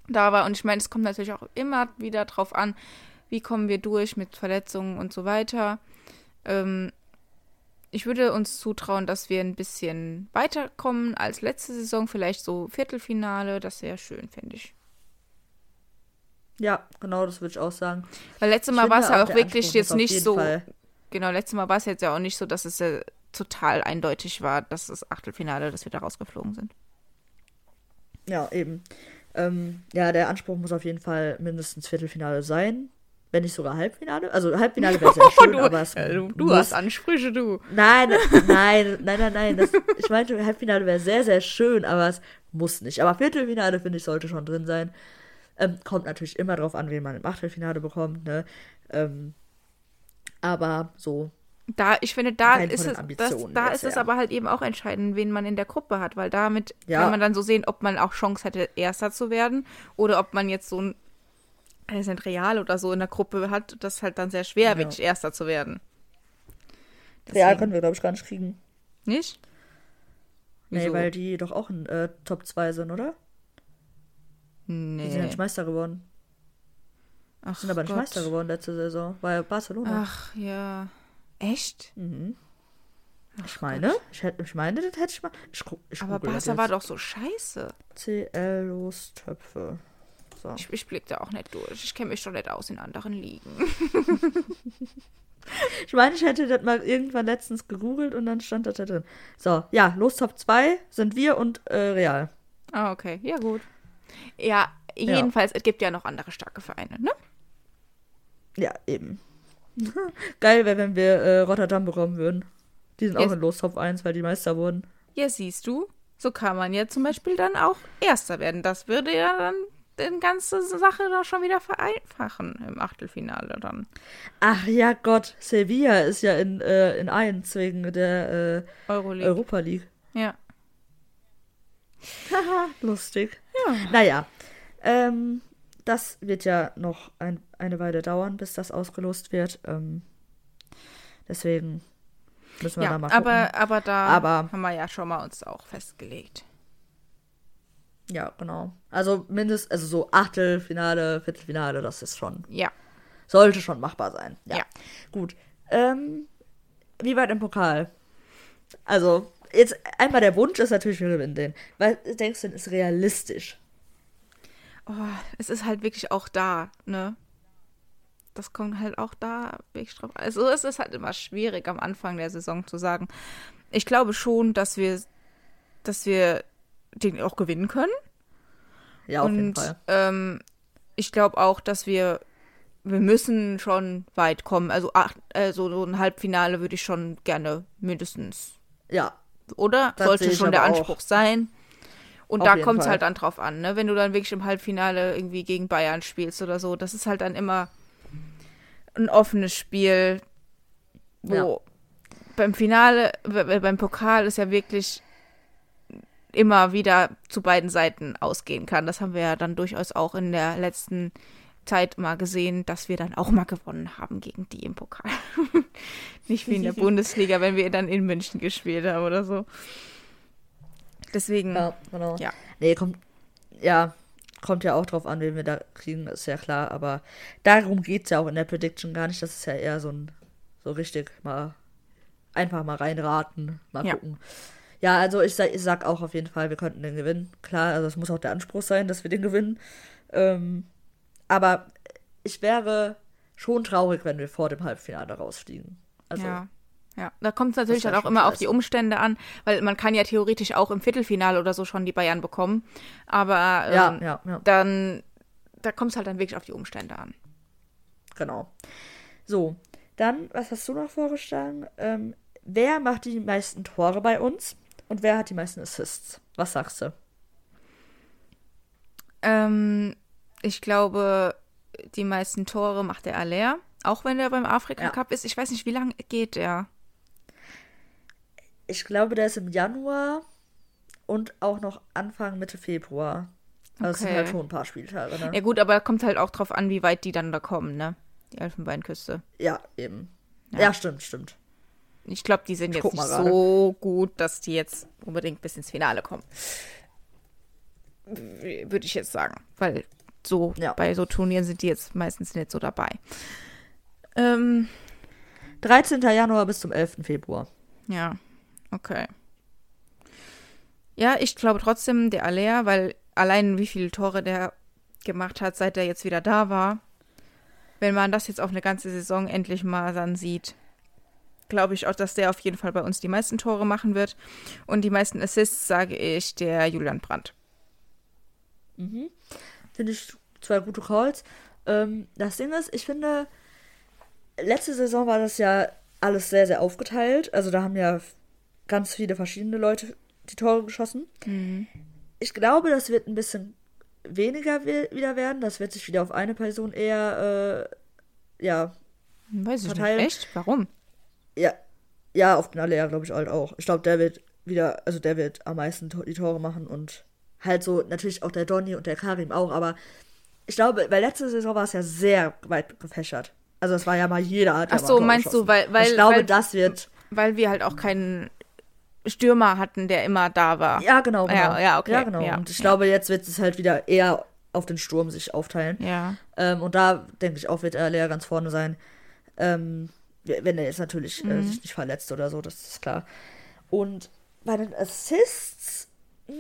Speaker 2: da war. Und ich meine, es kommt natürlich auch immer wieder drauf an, wie kommen wir durch mit Verletzungen und so weiter. Ähm, ich würde uns zutrauen, dass wir ein bisschen weiterkommen als letzte Saison, vielleicht so Viertelfinale, das wäre schön, finde ich.
Speaker 1: Ja, genau, das würde ich auch sagen.
Speaker 2: Weil letztes Mal war es ja auch wirklich jetzt nicht so Fall genau, letztes Mal war es jetzt ja auch nicht so, dass es ja total eindeutig war, dass das Achtelfinale, dass wir da rausgeflogen sind.
Speaker 1: Ja, eben. Ähm, ja, der Anspruch muss auf jeden Fall mindestens Viertelfinale sein. Wenn nicht sogar Halbfinale. Also Halbfinale wäre sehr schön,
Speaker 2: du,
Speaker 1: aber es
Speaker 2: äh, du, du hast Ansprüche, du.
Speaker 1: Nein, nein, nein, nein, nein. Das, ich meinte, Halbfinale wäre sehr, sehr schön, aber es muss nicht. Aber Viertelfinale, finde ich, sollte schon drin sein. Ähm, kommt natürlich immer drauf an, wen man im Achtelfinale bekommt, ne? Ähm, aber so.
Speaker 2: Da, ich finde, da ist es, das, da ist es aber halt eben auch entscheidend, wen man in der Gruppe hat, weil damit ja. kann man dann so sehen, ob man auch Chance hätte, Erster zu werden oder ob man jetzt so ein sind Real oder so in der Gruppe hat, das halt dann sehr schwer, ja. wirklich Erster zu werden.
Speaker 1: Deswegen. Real können wir, glaube ich, gar nicht kriegen.
Speaker 2: Nicht?
Speaker 1: Wieso? Nee, weil die doch auch in äh, Top 2 sind, oder? Die sind ja nicht
Speaker 2: Nee.
Speaker 1: Meister geworden.
Speaker 2: Ach,
Speaker 1: Sind aber nicht
Speaker 2: Gott.
Speaker 1: Meister geworden letzte Saison. War ja Barcelona.
Speaker 2: Ach ja. Echt?
Speaker 1: Mhm. Ich meine, ich, hätte, ich meine, das hätte ich mal. Ich, ich
Speaker 2: Aber Barca war doch so scheiße.
Speaker 1: CL Lostöpfe. So.
Speaker 2: Ich, ich blick da auch nicht durch. Ich kenne mich schon nicht aus in anderen Ligen.
Speaker 1: Ich meine, ich hätte das mal irgendwann letztens gegoogelt und dann stand das da drin. So, ja, Los Top 2 sind wir und äh, Real.
Speaker 2: Ah, okay. Ja, gut. Ja, jedenfalls, es gibt ja noch andere starke Vereine, ne?
Speaker 1: Ja, eben. Geil wäre, wenn wir äh, Rotterdam bekommen würden. Die sind auch
Speaker 2: Yes.
Speaker 1: in Los Top 1, weil die Meister wurden.
Speaker 2: Ja, siehst du. So kann man ja zum Beispiel dann auch Erster werden. Das würde ja dann die ganze Sache doch schon wieder vereinfachen im Achtelfinale dann.
Speaker 1: Ach ja, Gott, Sevilla ist ja in, äh, in 1 wegen der äh,
Speaker 2: Euroleague.
Speaker 1: Europa League.
Speaker 2: ja.
Speaker 1: Haha, lustig.
Speaker 2: Ja.
Speaker 1: Naja, ähm, das wird ja noch ein, eine Weile dauern, bis das ausgelost wird. Ähm, deswegen müssen wir
Speaker 2: Ja,
Speaker 1: da mal gucken.
Speaker 2: aber, aber da
Speaker 1: Aber-
Speaker 2: haben wir ja schon mal uns auch festgelegt.
Speaker 1: Ja, genau. Also mindestens, also so Achtelfinale, Viertelfinale, das ist schon,
Speaker 2: Ja.
Speaker 1: sollte schon machbar sein. Ja.
Speaker 2: Ja.
Speaker 1: Gut. Ähm, wie weit im Pokal? Also, jetzt einmal der Wunsch ist natürlich, wir gewinnen den. Weil denkst du, denn ist realistisch?
Speaker 2: Oh, es ist halt wirklich auch da, ne? Das kommt halt auch da wirklich drauf. Also es ist halt immer schwierig am Anfang der Saison zu sagen. Ich glaube schon, dass wir, dass wir den auch gewinnen können.
Speaker 1: Ja, auf jeden
Speaker 2: Und
Speaker 1: Fall.
Speaker 2: ähm, ich glaube auch, dass wir, wir müssen schon weit kommen. Also acht, also so ein Halbfinale würde ich schon gerne mindestens
Speaker 1: Ja,
Speaker 2: oder? Sollte schon der
Speaker 1: aber auch.
Speaker 2: Anspruch sein. Und
Speaker 1: Auf
Speaker 2: da kommt es halt dann drauf an, ne? Wenn du dann wirklich im Halbfinale irgendwie gegen Bayern spielst oder so, das ist halt dann immer ein offenes Spiel, wo
Speaker 1: Ja.
Speaker 2: beim Finale, beim Pokal ist ja wirklich immer wieder zu beiden Seiten ausgehen kann. Das haben wir ja dann durchaus auch in der letzten Zeit mal gesehen, dass wir dann auch mal gewonnen haben gegen die im Pokal. Nicht wie in der Bundesliga, wenn wir dann in München gespielt haben oder so. Deswegen,
Speaker 1: ja, genau.
Speaker 2: Ja.
Speaker 1: Nee, kommt, ja, kommt ja auch drauf an, wen wir da kriegen, ist ja klar. Aber darum geht es ja auch in der Prediction gar nicht. Das ist ja eher so ein, so richtig mal, einfach mal reinraten, mal
Speaker 2: Ja.
Speaker 1: gucken. Ja, also ich sag, ich sag auch auf jeden Fall, wir könnten den gewinnen. Klar, also es muss auch der Anspruch sein, dass wir den gewinnen. Ähm, aber ich wäre schon traurig, wenn wir vor dem Halbfinale rausfliegen. Also,
Speaker 2: ja. Ja, da kommt es natürlich dann auch immer auf die Umstände an, weil man kann ja theoretisch auch im Viertelfinale oder so schon die Bayern bekommen. Aber
Speaker 1: ja,
Speaker 2: ähm,
Speaker 1: ja, ja.
Speaker 2: dann, da kommt es halt dann wirklich auf die Umstände an.
Speaker 1: Genau. So, dann, was hast du noch vorgeschlagen? Ähm, wer macht die meisten Tore bei uns und wer hat die meisten Assists? Was sagst du?
Speaker 2: Ähm, ich glaube, die meisten Tore macht der Aller, auch wenn der beim Afrika
Speaker 1: Ja.
Speaker 2: Cup ist. Ich weiß nicht, wie lange geht der?
Speaker 1: Ich glaube, der ist im Januar und auch noch Anfang Mitte Februar. Also es sind
Speaker 2: Okay.
Speaker 1: halt schon ein paar Spieltage, ne?
Speaker 2: Ja gut, aber kommt halt auch drauf an, wie weit die dann da kommen, ne? Die Elfenbeinküste.
Speaker 1: Ja, eben.
Speaker 2: Ja.
Speaker 1: Ja, stimmt, stimmt.
Speaker 2: Ich glaube, die sind
Speaker 1: Ich
Speaker 2: jetzt nicht so gut, dass die jetzt unbedingt bis ins Finale kommen. Würde ich jetzt sagen. Weil so
Speaker 1: Ja.
Speaker 2: bei so Turnieren sind die jetzt meistens nicht so dabei. Ähm,
Speaker 1: 13. Januar bis zum 11. Februar.
Speaker 2: ja, okay. Ja, ich glaube trotzdem der Aller, weil allein wie viele Tore der gemacht hat, seit er jetzt wieder da war. Wenn man das jetzt auf eine ganze Saison endlich mal dann sieht, glaube ich auch, dass der auf jeden Fall bei uns die meisten Tore machen wird. Und die meisten Assists sage ich der Julian Brandt.
Speaker 1: Finde ich zwei gute Calls. Ähm, das Ding ist, ich finde, letzte Saison war das ja alles sehr, sehr aufgeteilt. Also da haben ja ganz viele verschiedene Leute die Tore geschossen. Ich glaube, das wird ein bisschen weniger we wieder werden. Das wird sich wieder auf eine Person eher, äh, ja,
Speaker 2: Weiß ich
Speaker 1: Verteilen.
Speaker 2: nicht. Echt? Warum?
Speaker 1: ja, ja, auf Alea glaube ich halt auch. Ich glaube, der wird wieder, also der wird am meisten die Tore machen und halt so natürlich auch der Donny und der Karim auch, aber ich glaube, weil letzte Saison war es ja sehr weit gefächert. Also es war ja mal jeder ja
Speaker 2: Ach so, meinst du, weil- weil-
Speaker 1: ich glaube,
Speaker 2: weil-
Speaker 1: das wird
Speaker 2: Weil wir halt auch keinen Stürmer hatten, der immer da war.
Speaker 1: ja genau, genau.
Speaker 2: Ja, ja, okay,
Speaker 1: Ja, genau.
Speaker 2: ja,
Speaker 1: und ich glaube, jetzt wird es halt wieder eher auf den Sturm sich aufteilen.
Speaker 2: Ja.
Speaker 1: Ähm, und da denke ich auch, wird er Lea ganz vorne sein. Ähm, wenn er jetzt natürlich äh,
Speaker 2: Mhm.
Speaker 1: sich nicht verletzt oder so, das ist klar. Und bei den Assists, mh,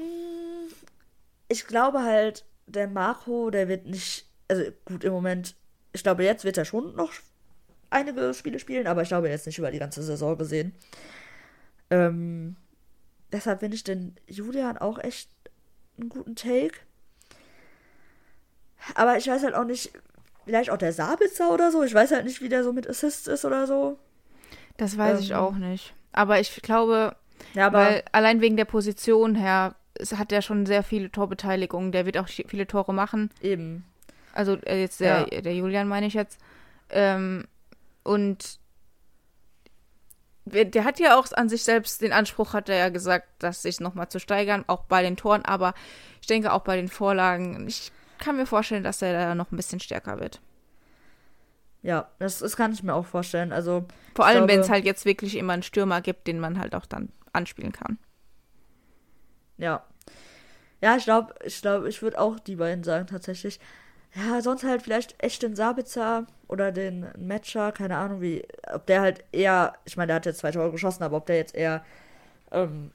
Speaker 1: ich glaube halt, der Marco, der wird nicht, also gut, im Moment, ich glaube, jetzt wird er schon noch einige Spiele spielen, aber ich glaube jetzt nicht über die ganze Saison gesehen. Ähm, deshalb finde ich den Julian auch echt einen guten Take. Aber ich weiß halt auch nicht, vielleicht auch der Sabitzer oder so. Ich weiß halt nicht, wie der so mit Assists ist oder so.
Speaker 2: Das weiß ich
Speaker 1: Ähm.
Speaker 2: auch nicht. Aber ich glaube,
Speaker 1: Ja, aber
Speaker 2: weil allein wegen der Position her, es hat er schon sehr viele Torbeteiligungen. Der wird auch viele Tore machen.
Speaker 1: eben.
Speaker 2: Also äh, jetzt der, der Julian meine ich jetzt. Ähm, und der hat ja auch an sich selbst den Anspruch, hat er ja gesagt, das sich nochmal zu steigern, auch bei den Toren, aber ich denke auch bei den Vorlagen. Ich kann mir vorstellen, dass er da noch ein bisschen stärker wird.
Speaker 1: Ja, das, das kann ich mir auch vorstellen. Also,
Speaker 2: Vor allem, wenn es halt jetzt wirklich immer einen Stürmer gibt, den man halt auch dann anspielen kann.
Speaker 1: ja. Ja, ich glaube, ich glaube, ich würde auch die beiden sagen, tatsächlich. Ja, sonst halt vielleicht echt den Sabitzer oder den Matcher, keine Ahnung, wie, ob der halt eher, ich meine, der hat jetzt zwei Tore geschossen, aber ob der jetzt eher ähm,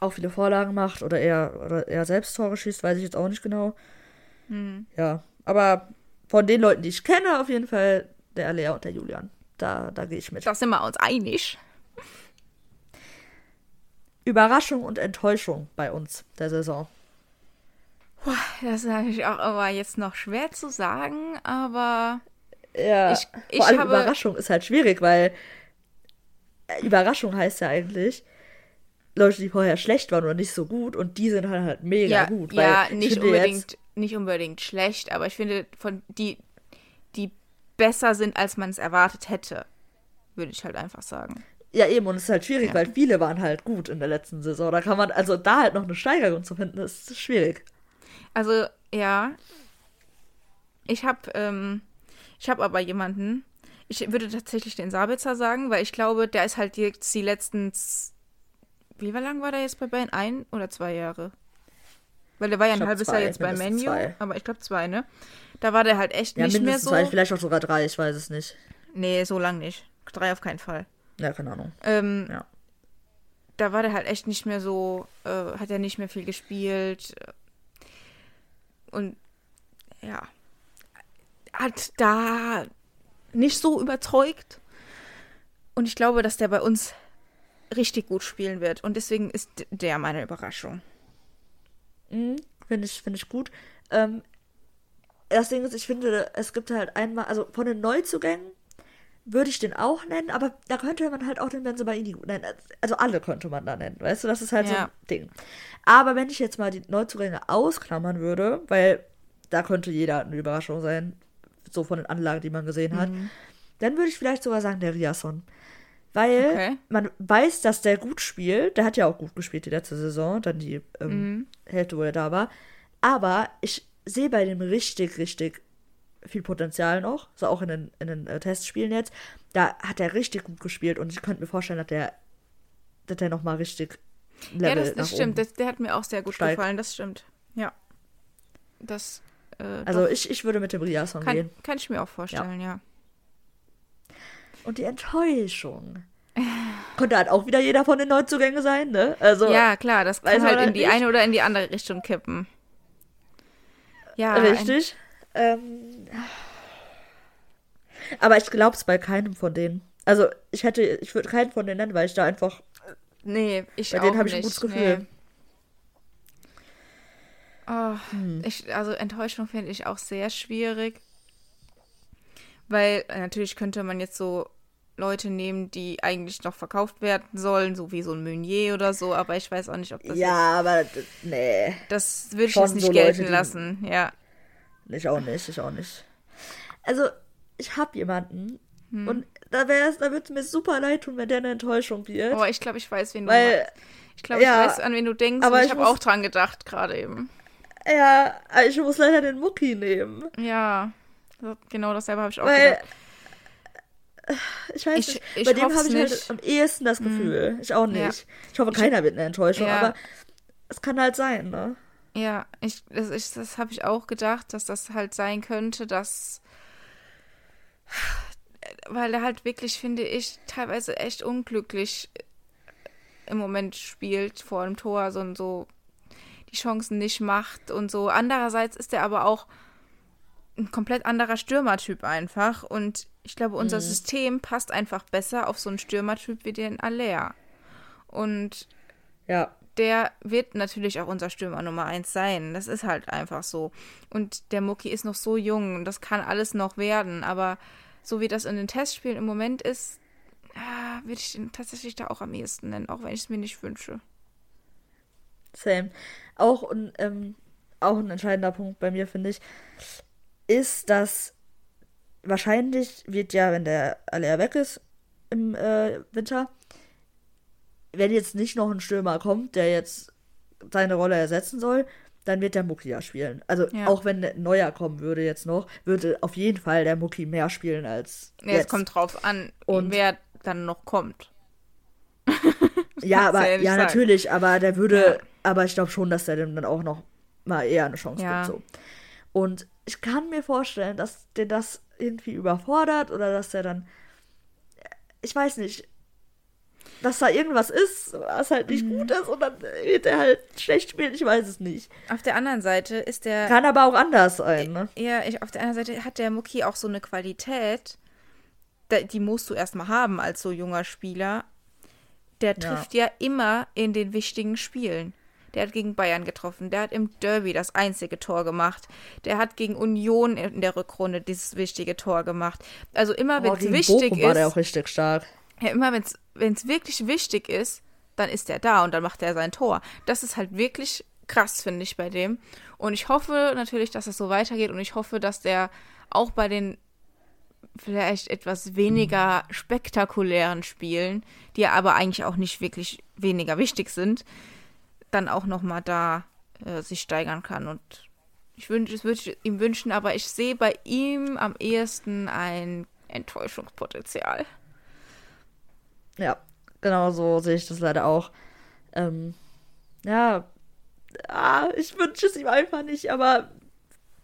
Speaker 1: auch viele Vorlagen macht oder eher, oder eher selbst Tore schießt, weiß ich jetzt auch nicht genau.
Speaker 2: Hm.
Speaker 1: Ja, aber von den Leuten, die ich kenne, auf jeden Fall der Lea und der Julian. Da, da gehe ich mit.
Speaker 2: Da sind wir uns einig.
Speaker 1: Überraschung und Enttäuschung bei uns der Saison.
Speaker 2: Das ist natürlich auch aber jetzt noch schwer zu sagen, aber
Speaker 1: Ja,
Speaker 2: Ich- ich
Speaker 1: vor allem
Speaker 2: habe-
Speaker 1: Überraschung ist halt schwierig, weil äh, Überraschung heißt ja eigentlich Leute, die vorher schlecht waren oder nicht so gut und die sind halt, halt mega
Speaker 2: ja,
Speaker 1: gut.
Speaker 2: ja nicht unbedingt,
Speaker 1: Jetzt,
Speaker 2: nicht unbedingt schlecht, aber ich finde, von die, die besser sind, als man es erwartet hätte, würde ich halt einfach sagen.
Speaker 1: ja, eben, und es ist halt schwierig,
Speaker 2: Ja.
Speaker 1: weil viele waren halt gut in der letzten Saison. Da kann man, also da halt noch eine Steigerung zu finden, ist schwierig.
Speaker 2: Also, ja. Ich habe ähm, ich habe aber jemanden, ich würde tatsächlich den Sabitzer sagen, weil ich glaube, der ist halt jetzt die letzten, wie lang war der jetzt bei Bayern? Ein oder zwei Jahre? Weil der war ja ein halbes
Speaker 1: zwei,
Speaker 2: Jahr jetzt bei Menu,
Speaker 1: zwei.
Speaker 2: aber ich glaube zwei, ne? Da war der halt echt
Speaker 1: Ja,
Speaker 2: nicht mehr
Speaker 1: mindestens
Speaker 2: so.
Speaker 1: zwei, vielleicht auch sogar drei, ich weiß es nicht.
Speaker 2: Nee, so lang nicht. Drei auf keinen Fall.
Speaker 1: Ja, keine Ahnung.
Speaker 2: Ähm,
Speaker 1: Ja.
Speaker 2: Da war der halt echt nicht mehr so, äh, hat er nicht mehr viel gespielt. Und ja, hat da nicht so überzeugt. Und ich glaube, dass der bei uns richtig gut spielen wird. Und deswegen ist der meine Überraschung.
Speaker 1: Mhm, finde ich, finde ich gut. Ähm, das Ding ist, ich finde, es gibt halt einmal, also von den Neuzugängen würde ich den auch nennen, aber da könnte man halt auch den Benzobaini nennen. Also alle könnte man da nennen, weißt du, das ist halt so
Speaker 2: Ja.
Speaker 1: ein Ding. Aber wenn ich jetzt mal die Neuzugänge ausklammern würde, weil da könnte jeder eine Überraschung sein, so von den Anlagen, die man gesehen hat, dann würde ich vielleicht sogar sagen, der Riasson. Weil
Speaker 2: Okay.
Speaker 1: man weiß, dass der gut spielt. Der hat ja auch gut gespielt die letzte Saison, dann die ähm,
Speaker 2: Mhm.
Speaker 1: Hälfte, wo er da war. Aber ich sehe bei dem richtig, richtig viel Potenzial noch. So auch in den, in den äh, Testspielen jetzt. Da hat er richtig gut gespielt und ich könnte mir vorstellen, dass der, dass der nochmal richtig Level
Speaker 2: ja, das, das stimmt. Das, der hat mir auch sehr gut
Speaker 1: steigt.
Speaker 2: gefallen. Das stimmt. Ja. Das äh,
Speaker 1: Also ich, ich würde mit dem Riasson
Speaker 2: kann,
Speaker 1: gehen.
Speaker 2: kann ich mir auch vorstellen, ja.
Speaker 1: Und die Enttäuschung. Könnte halt auch wieder jeder von den Neuzugängen sein, ne? Also,
Speaker 2: Ja, klar, das kann
Speaker 1: man
Speaker 2: halt in
Speaker 1: halt
Speaker 2: die
Speaker 1: nicht.
Speaker 2: eine oder in die andere Richtung kippen. Ja,
Speaker 1: Richtig. Ähm, aber ich glaube es bei keinem von denen. Also ich hätte, ich würde keinen von denen nennen, weil ich da einfach.
Speaker 2: Ein, nee, ich
Speaker 1: Bei
Speaker 2: auch
Speaker 1: denen hab ich ein gutes Gefühl.
Speaker 2: Nee. Oh,
Speaker 1: Hm.
Speaker 2: ich, also Enttäuschung finde ich auch sehr schwierig. Weil äh, natürlich könnte man jetzt so Leute nehmen, die eigentlich noch verkauft werden sollen, so wie so ein Meunier oder so, aber ich weiß auch nicht, ob das
Speaker 1: ja, aber nee,
Speaker 2: das würde ich jetzt nicht
Speaker 1: so
Speaker 2: gelten
Speaker 1: Leute,
Speaker 2: lassen. Ja.
Speaker 1: Ich auch nicht, ich auch nicht. Also ich habe jemanden
Speaker 2: Hm.
Speaker 1: und da wäre da würde es mir super leid tun, wenn der eine Enttäuschung wird.
Speaker 2: Aber ich glaube, ich weiß, wen du
Speaker 1: weil
Speaker 2: meinst. Ich glaube,
Speaker 1: ja,
Speaker 2: ich weiß, an wen du denkst,
Speaker 1: aber
Speaker 2: ich
Speaker 1: ich
Speaker 2: habe auch dran gedacht gerade eben.
Speaker 1: ja, ich muss leider den Mucki nehmen,
Speaker 2: Ja, genau dasselbe habe ich auch
Speaker 1: weil
Speaker 2: gedacht.
Speaker 1: ich weiß
Speaker 2: Ich-
Speaker 1: nicht,
Speaker 2: ich
Speaker 1: bei dem habe ich halt.
Speaker 2: Hm.
Speaker 1: am ehesten das Gefühl. Ich auch nicht.
Speaker 2: Ja.
Speaker 1: Ich hoffe, keiner wird eine Enttäuschung,
Speaker 2: Ja.
Speaker 1: aber es kann halt sein, ne?
Speaker 2: Ja, ich, das, ich, das habe ich auch gedacht, dass das halt sein könnte, dass. Weil er halt wirklich, finde ich, teilweise echt unglücklich im Moment spielt vor dem Tor, so, so die Chancen nicht macht und so. Andererseits ist er aber auch ein komplett anderer Stürmertyp einfach. Und ich glaube, unser mhm. System passt einfach besser auf so einen Stürmertyp wie den Aller. Und
Speaker 1: ja.
Speaker 2: Der wird natürlich auch unser Stürmer Nummer eins sein. Das ist halt einfach so. Und der Mucki ist noch so jung. Das kann alles noch werden. Aber so wie das in den Testspielen im Moment ist, ah, würde ich den tatsächlich da auch am ehesten nennen, auch wenn ich es mir nicht wünsche.
Speaker 1: Same. Auch, ähm, auch ein entscheidender Punkt bei mir, finde ich, ist, dass wahrscheinlich wird ja, wenn der Aller weg ist im äh, Winter, wenn jetzt nicht noch ein Stürmer kommt, der jetzt seine Rolle ersetzen soll, dann wird der Mucki ja spielen. Also ja. auch wenn ein neuer kommen würde jetzt noch, würde auf jeden Fall der Mucki mehr spielen als.
Speaker 2: Ja, jetzt. Es kommt drauf an, Und wer dann noch kommt.
Speaker 1: ja, aber ja, ja natürlich, aber der würde, ja. aber ich glaube schon, dass der dem dann auch noch mal eher eine Chance gibt. So. Und ich kann mir vorstellen, dass der das irgendwie überfordert oder dass der dann, ich weiß nicht, dass da irgendwas ist, was halt nicht mhm. gut ist und dann wird er halt schlecht spielen, ich weiß es nicht.
Speaker 2: Auf der anderen Seite ist der.
Speaker 1: Kann aber auch anders sein, ne?
Speaker 2: Ja, ich, auf der anderen Seite hat der Muki auch so eine Qualität, die musst du erstmal haben als so junger Spieler. Der trifft ja. ja immer in den wichtigen Spielen. Der hat gegen Bayern getroffen. Der hat im Derby das einzige Tor gemacht. Der hat gegen Union in der Rückrunde dieses wichtige Tor gemacht. Also immer, wenn es oh, wichtig Bochum ist.
Speaker 1: war der auch richtig stark.
Speaker 2: Ja, immer, wenn es wirklich wichtig ist, dann ist er da und dann macht er sein Tor. Das ist halt wirklich krass, finde ich, bei dem. Und ich hoffe natürlich, dass es so weitergeht und ich hoffe, dass der auch bei den vielleicht etwas weniger spektakulären Spielen, die aber eigentlich auch nicht wirklich weniger wichtig sind, dann auch noch mal da äh, sich steigern kann. Und ich wünsche, es würde ich ihm wünschen, aber ich sehe bei ihm am ehesten ein Enttäuschungspotenzial.
Speaker 1: Ja, genau so sehe ich das leider auch. Ähm, ja, ah, ich wünsche es ihm einfach nicht, aber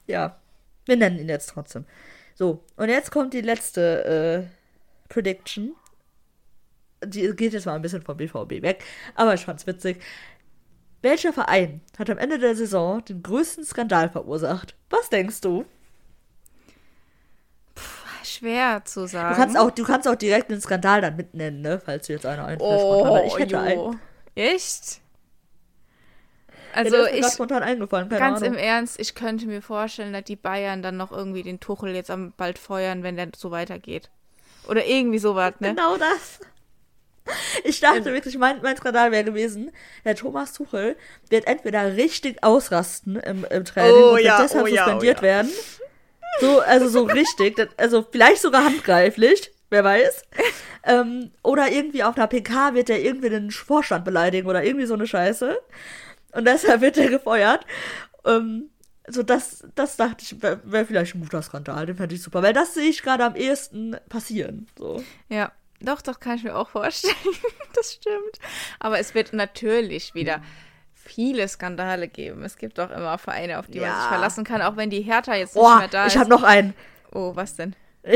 Speaker 1: ja, wir nennen ihn jetzt trotzdem. So, und jetzt kommt die letzte äh, Prediction. Die geht jetzt mal ein bisschen vom BVB weg, aber ich fand's witzig. Welcher Verein hat am Ende der Saison den größten Skandal verursacht? Was denkst du?
Speaker 2: Schwer zu sagen.
Speaker 1: Du kannst, auch, du kannst auch direkt den Skandal dann mitnennen, ne? Falls du jetzt einer einfällt.
Speaker 2: Oh, ich hätte jo. einen. Echt? Also ja, ich
Speaker 1: spontan eingefallen,
Speaker 2: Keine ganz
Speaker 1: Ahnung.
Speaker 2: im Ernst, ich könnte mir vorstellen, dass die Bayern dann noch irgendwie den Tuchel jetzt am bald feuern, wenn der so weitergeht. Oder irgendwie sowas, ne?
Speaker 1: Genau das. Ich dachte wirklich, mein, mein Skandal wäre gewesen, der Thomas Tuchel wird entweder richtig ausrasten im, im Training oh, und ja, deshalb oh, suspendiert ja, oh, werden. So, also so richtig, also vielleicht sogar handgreiflich, wer weiß. Ähm, oder irgendwie auf einer PK wird er irgendwie den Vorstand beleidigen oder irgendwie so eine Scheiße. Und deshalb wird er gefeuert. Ähm, so, das, das dachte ich, wäre wär vielleicht ein guter Skandal. Den fände ich super. Weil das sehe ich gerade am ehesten passieren. So.
Speaker 2: Ja, doch, doch, kann ich mir auch vorstellen. das stimmt. Aber es wird natürlich wieder viele Skandale geben. Es gibt auch immer Vereine, auf die ja. man sich verlassen kann, auch wenn die Hertha jetzt nicht
Speaker 1: oh,
Speaker 2: mehr da
Speaker 1: ist. Ich habe noch einen.
Speaker 2: Oh, was denn?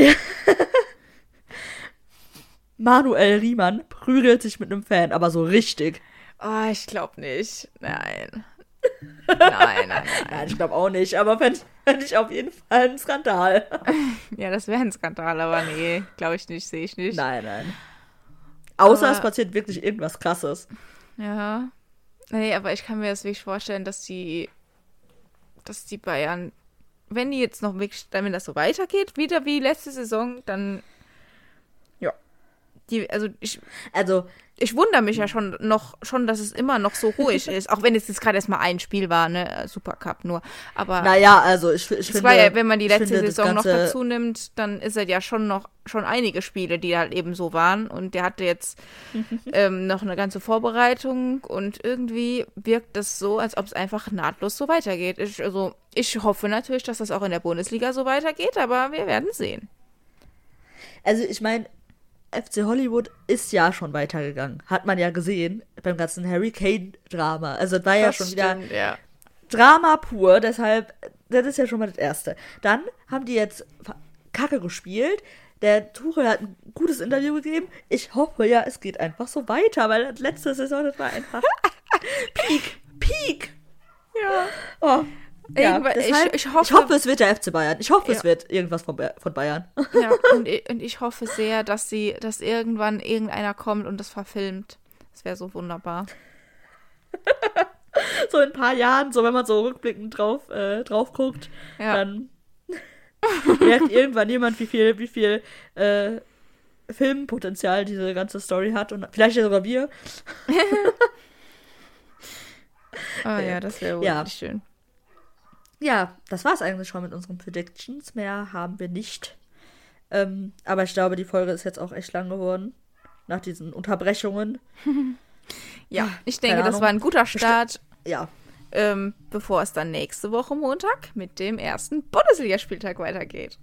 Speaker 1: Manuel Riemann prügelt sich mit einem Fan, aber so richtig.
Speaker 2: Oh, ich glaube nicht. Nein. Nein, nein, nein.
Speaker 1: nein ich glaube auch nicht, aber fände fänd ich auf jeden Fall ein Skandal.
Speaker 2: ja, das wäre ein Skandal, aber nee, glaube ich nicht, sehe ich nicht.
Speaker 1: Nein, nein. Außer aber, es passiert wirklich irgendwas Krasses.
Speaker 2: Ja. Nee, aber ich kann mir das wirklich vorstellen, dass die, dass die Bayern, wenn die jetzt noch wirklich, wenn das so weitergeht, wieder wie letzte Saison, dann. Die, also ich.
Speaker 1: Also
Speaker 2: ich wundere mich ja schon noch, schon, dass es immer noch so ruhig ist. Auch wenn es jetzt gerade erst mal ein Spiel war, ne? Supercup nur. Aber.
Speaker 1: Naja, also ich, ich finde.
Speaker 2: War ja, wenn man die letzte Saison noch dazu nimmt, dann ist er ja schon noch schon einige Spiele, die halt eben so waren. Und der hatte jetzt ähm, noch eine ganze Vorbereitung und irgendwie wirkt das so, als ob es einfach nahtlos so weitergeht. Ich, also, ich hoffe natürlich, dass das auch in der Bundesliga so weitergeht, aber wir werden sehen.
Speaker 1: Also, ich meine, FC Hollywood ist ja schon weitergegangen. Hat man ja gesehen beim ganzen Harry Kane-Drama. Also das war ja das schon stimmt, wieder.
Speaker 2: Ja.
Speaker 1: Drama pur, deshalb, das ist ja schon mal das Erste. Dann haben die jetzt Kacke gespielt. Der Tuchel hat ein gutes Interview gegeben. Ich hoffe ja, es geht einfach so weiter, weil das letzte Saison, das war einfach Peak. Peak.
Speaker 2: Ja.
Speaker 1: Oh. Ja,
Speaker 2: Irgendwann- ich-
Speaker 1: deshalb,
Speaker 2: ich hoffe-
Speaker 1: ich hoffe, es wird der FC Bayern. Ich hoffe, es
Speaker 2: Ja.
Speaker 1: wird irgendwas von, von Bayern.
Speaker 2: Ja, und, ich- und ich hoffe sehr, dass sie, dass irgendwann irgendeiner kommt und das verfilmt. Das wäre so wunderbar.
Speaker 1: so in ein paar Jahren, so wenn man so rückblickend drauf, äh, drauf guckt,
Speaker 2: Ja.
Speaker 1: dann merkt irgendwann jemand, wie viel, wie viel äh, Filmpotenzial diese ganze Story hat und vielleicht ja sogar wir.
Speaker 2: Ah ja, das wäre
Speaker 1: Ja.
Speaker 2: wirklich schön.
Speaker 1: Ja, das war's eigentlich schon mit unseren Predictions. Mehr haben wir nicht. Ähm, aber ich glaube, die Folge ist jetzt auch echt lang geworden. Nach diesen Unterbrechungen.
Speaker 2: Ja, ich
Speaker 1: keine
Speaker 2: denke, das
Speaker 1: Ahnung.
Speaker 2: war ein guter Start,
Speaker 1: Ja,
Speaker 2: ähm, bevor es dann nächste Woche Montag mit dem ersten Bundesligaspieltag weitergeht.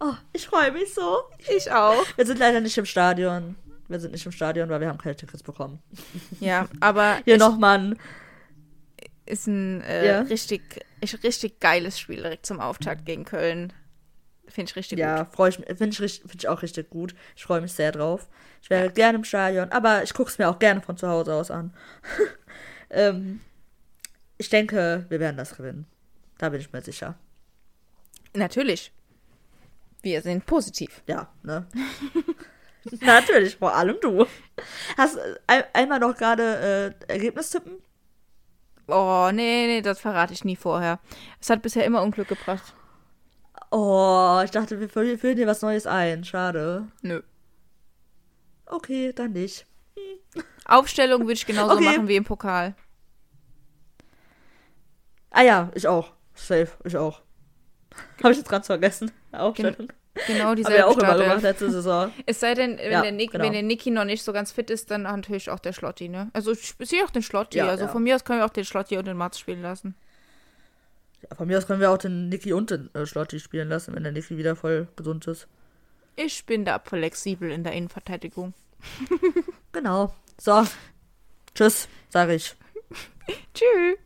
Speaker 1: Oh, ich freue mich so.
Speaker 2: Ich auch.
Speaker 1: Wir sind leider nicht im Stadion. Wir sind nicht im Stadion, weil wir haben keine Tickets bekommen.
Speaker 2: Ja, aber
Speaker 1: Hier
Speaker 2: es
Speaker 1: nochmal ein.
Speaker 2: Ist ein äh,
Speaker 1: Ja.
Speaker 2: richtig, ist richtig geiles Spiel direkt zum Auftakt gegen Köln. Finde ich richtig
Speaker 1: Ja,
Speaker 2: gut.
Speaker 1: freue ich. Finde ich, find ich auch richtig gut. Ich freue mich sehr drauf. Ich wäre gerne im Stadion, aber ich gucke es mir auch gerne von zu Hause aus an. ähm, ich denke, wir werden das gewinnen. Da bin ich mir sicher.
Speaker 2: Natürlich. Wir sind positiv.
Speaker 1: Ja, ne? Natürlich, vor allem du. Hast äh, ein, einmal noch gerade äh, Ergebnis tippen?
Speaker 2: Oh, nee, nee, das verrate ich nie vorher. Es hat bisher immer Unglück gebracht.
Speaker 1: Oh, ich dachte, wir fü- führen dir was Neues ein. Schade.
Speaker 2: Nö.
Speaker 1: Okay, dann nicht.
Speaker 2: Aufstellung würde ich genauso
Speaker 1: Okay.
Speaker 2: machen wie im Pokal.
Speaker 1: Ah ja, ich auch. Safe, ich auch. Habe ich jetzt ganz vergessen. Aufstellung.
Speaker 2: Genau
Speaker 1: Haben wir
Speaker 2: dieselbe
Speaker 1: auch immer gemacht
Speaker 2: Startelf.
Speaker 1: letzte Saison.
Speaker 2: Es sei denn, wenn,
Speaker 1: Ja,
Speaker 2: der Nick,
Speaker 1: genau.
Speaker 2: wenn der Niki noch nicht so ganz fit ist, dann natürlich auch der Schlotti, ne? Also ich sehe auch den Schlotti.
Speaker 1: Ja,
Speaker 2: also
Speaker 1: ja.
Speaker 2: von mir aus können wir auch den Schlotti und den Mats spielen lassen.
Speaker 1: Ja, von mir aus können wir auch den Niki und den äh, Schlotti spielen lassen, wenn der Niki wieder voll gesund ist.
Speaker 2: Ich bin da flexibel in der Innenverteidigung.
Speaker 1: Genau. So. Tschüss, sage ich.
Speaker 2: Tschüss.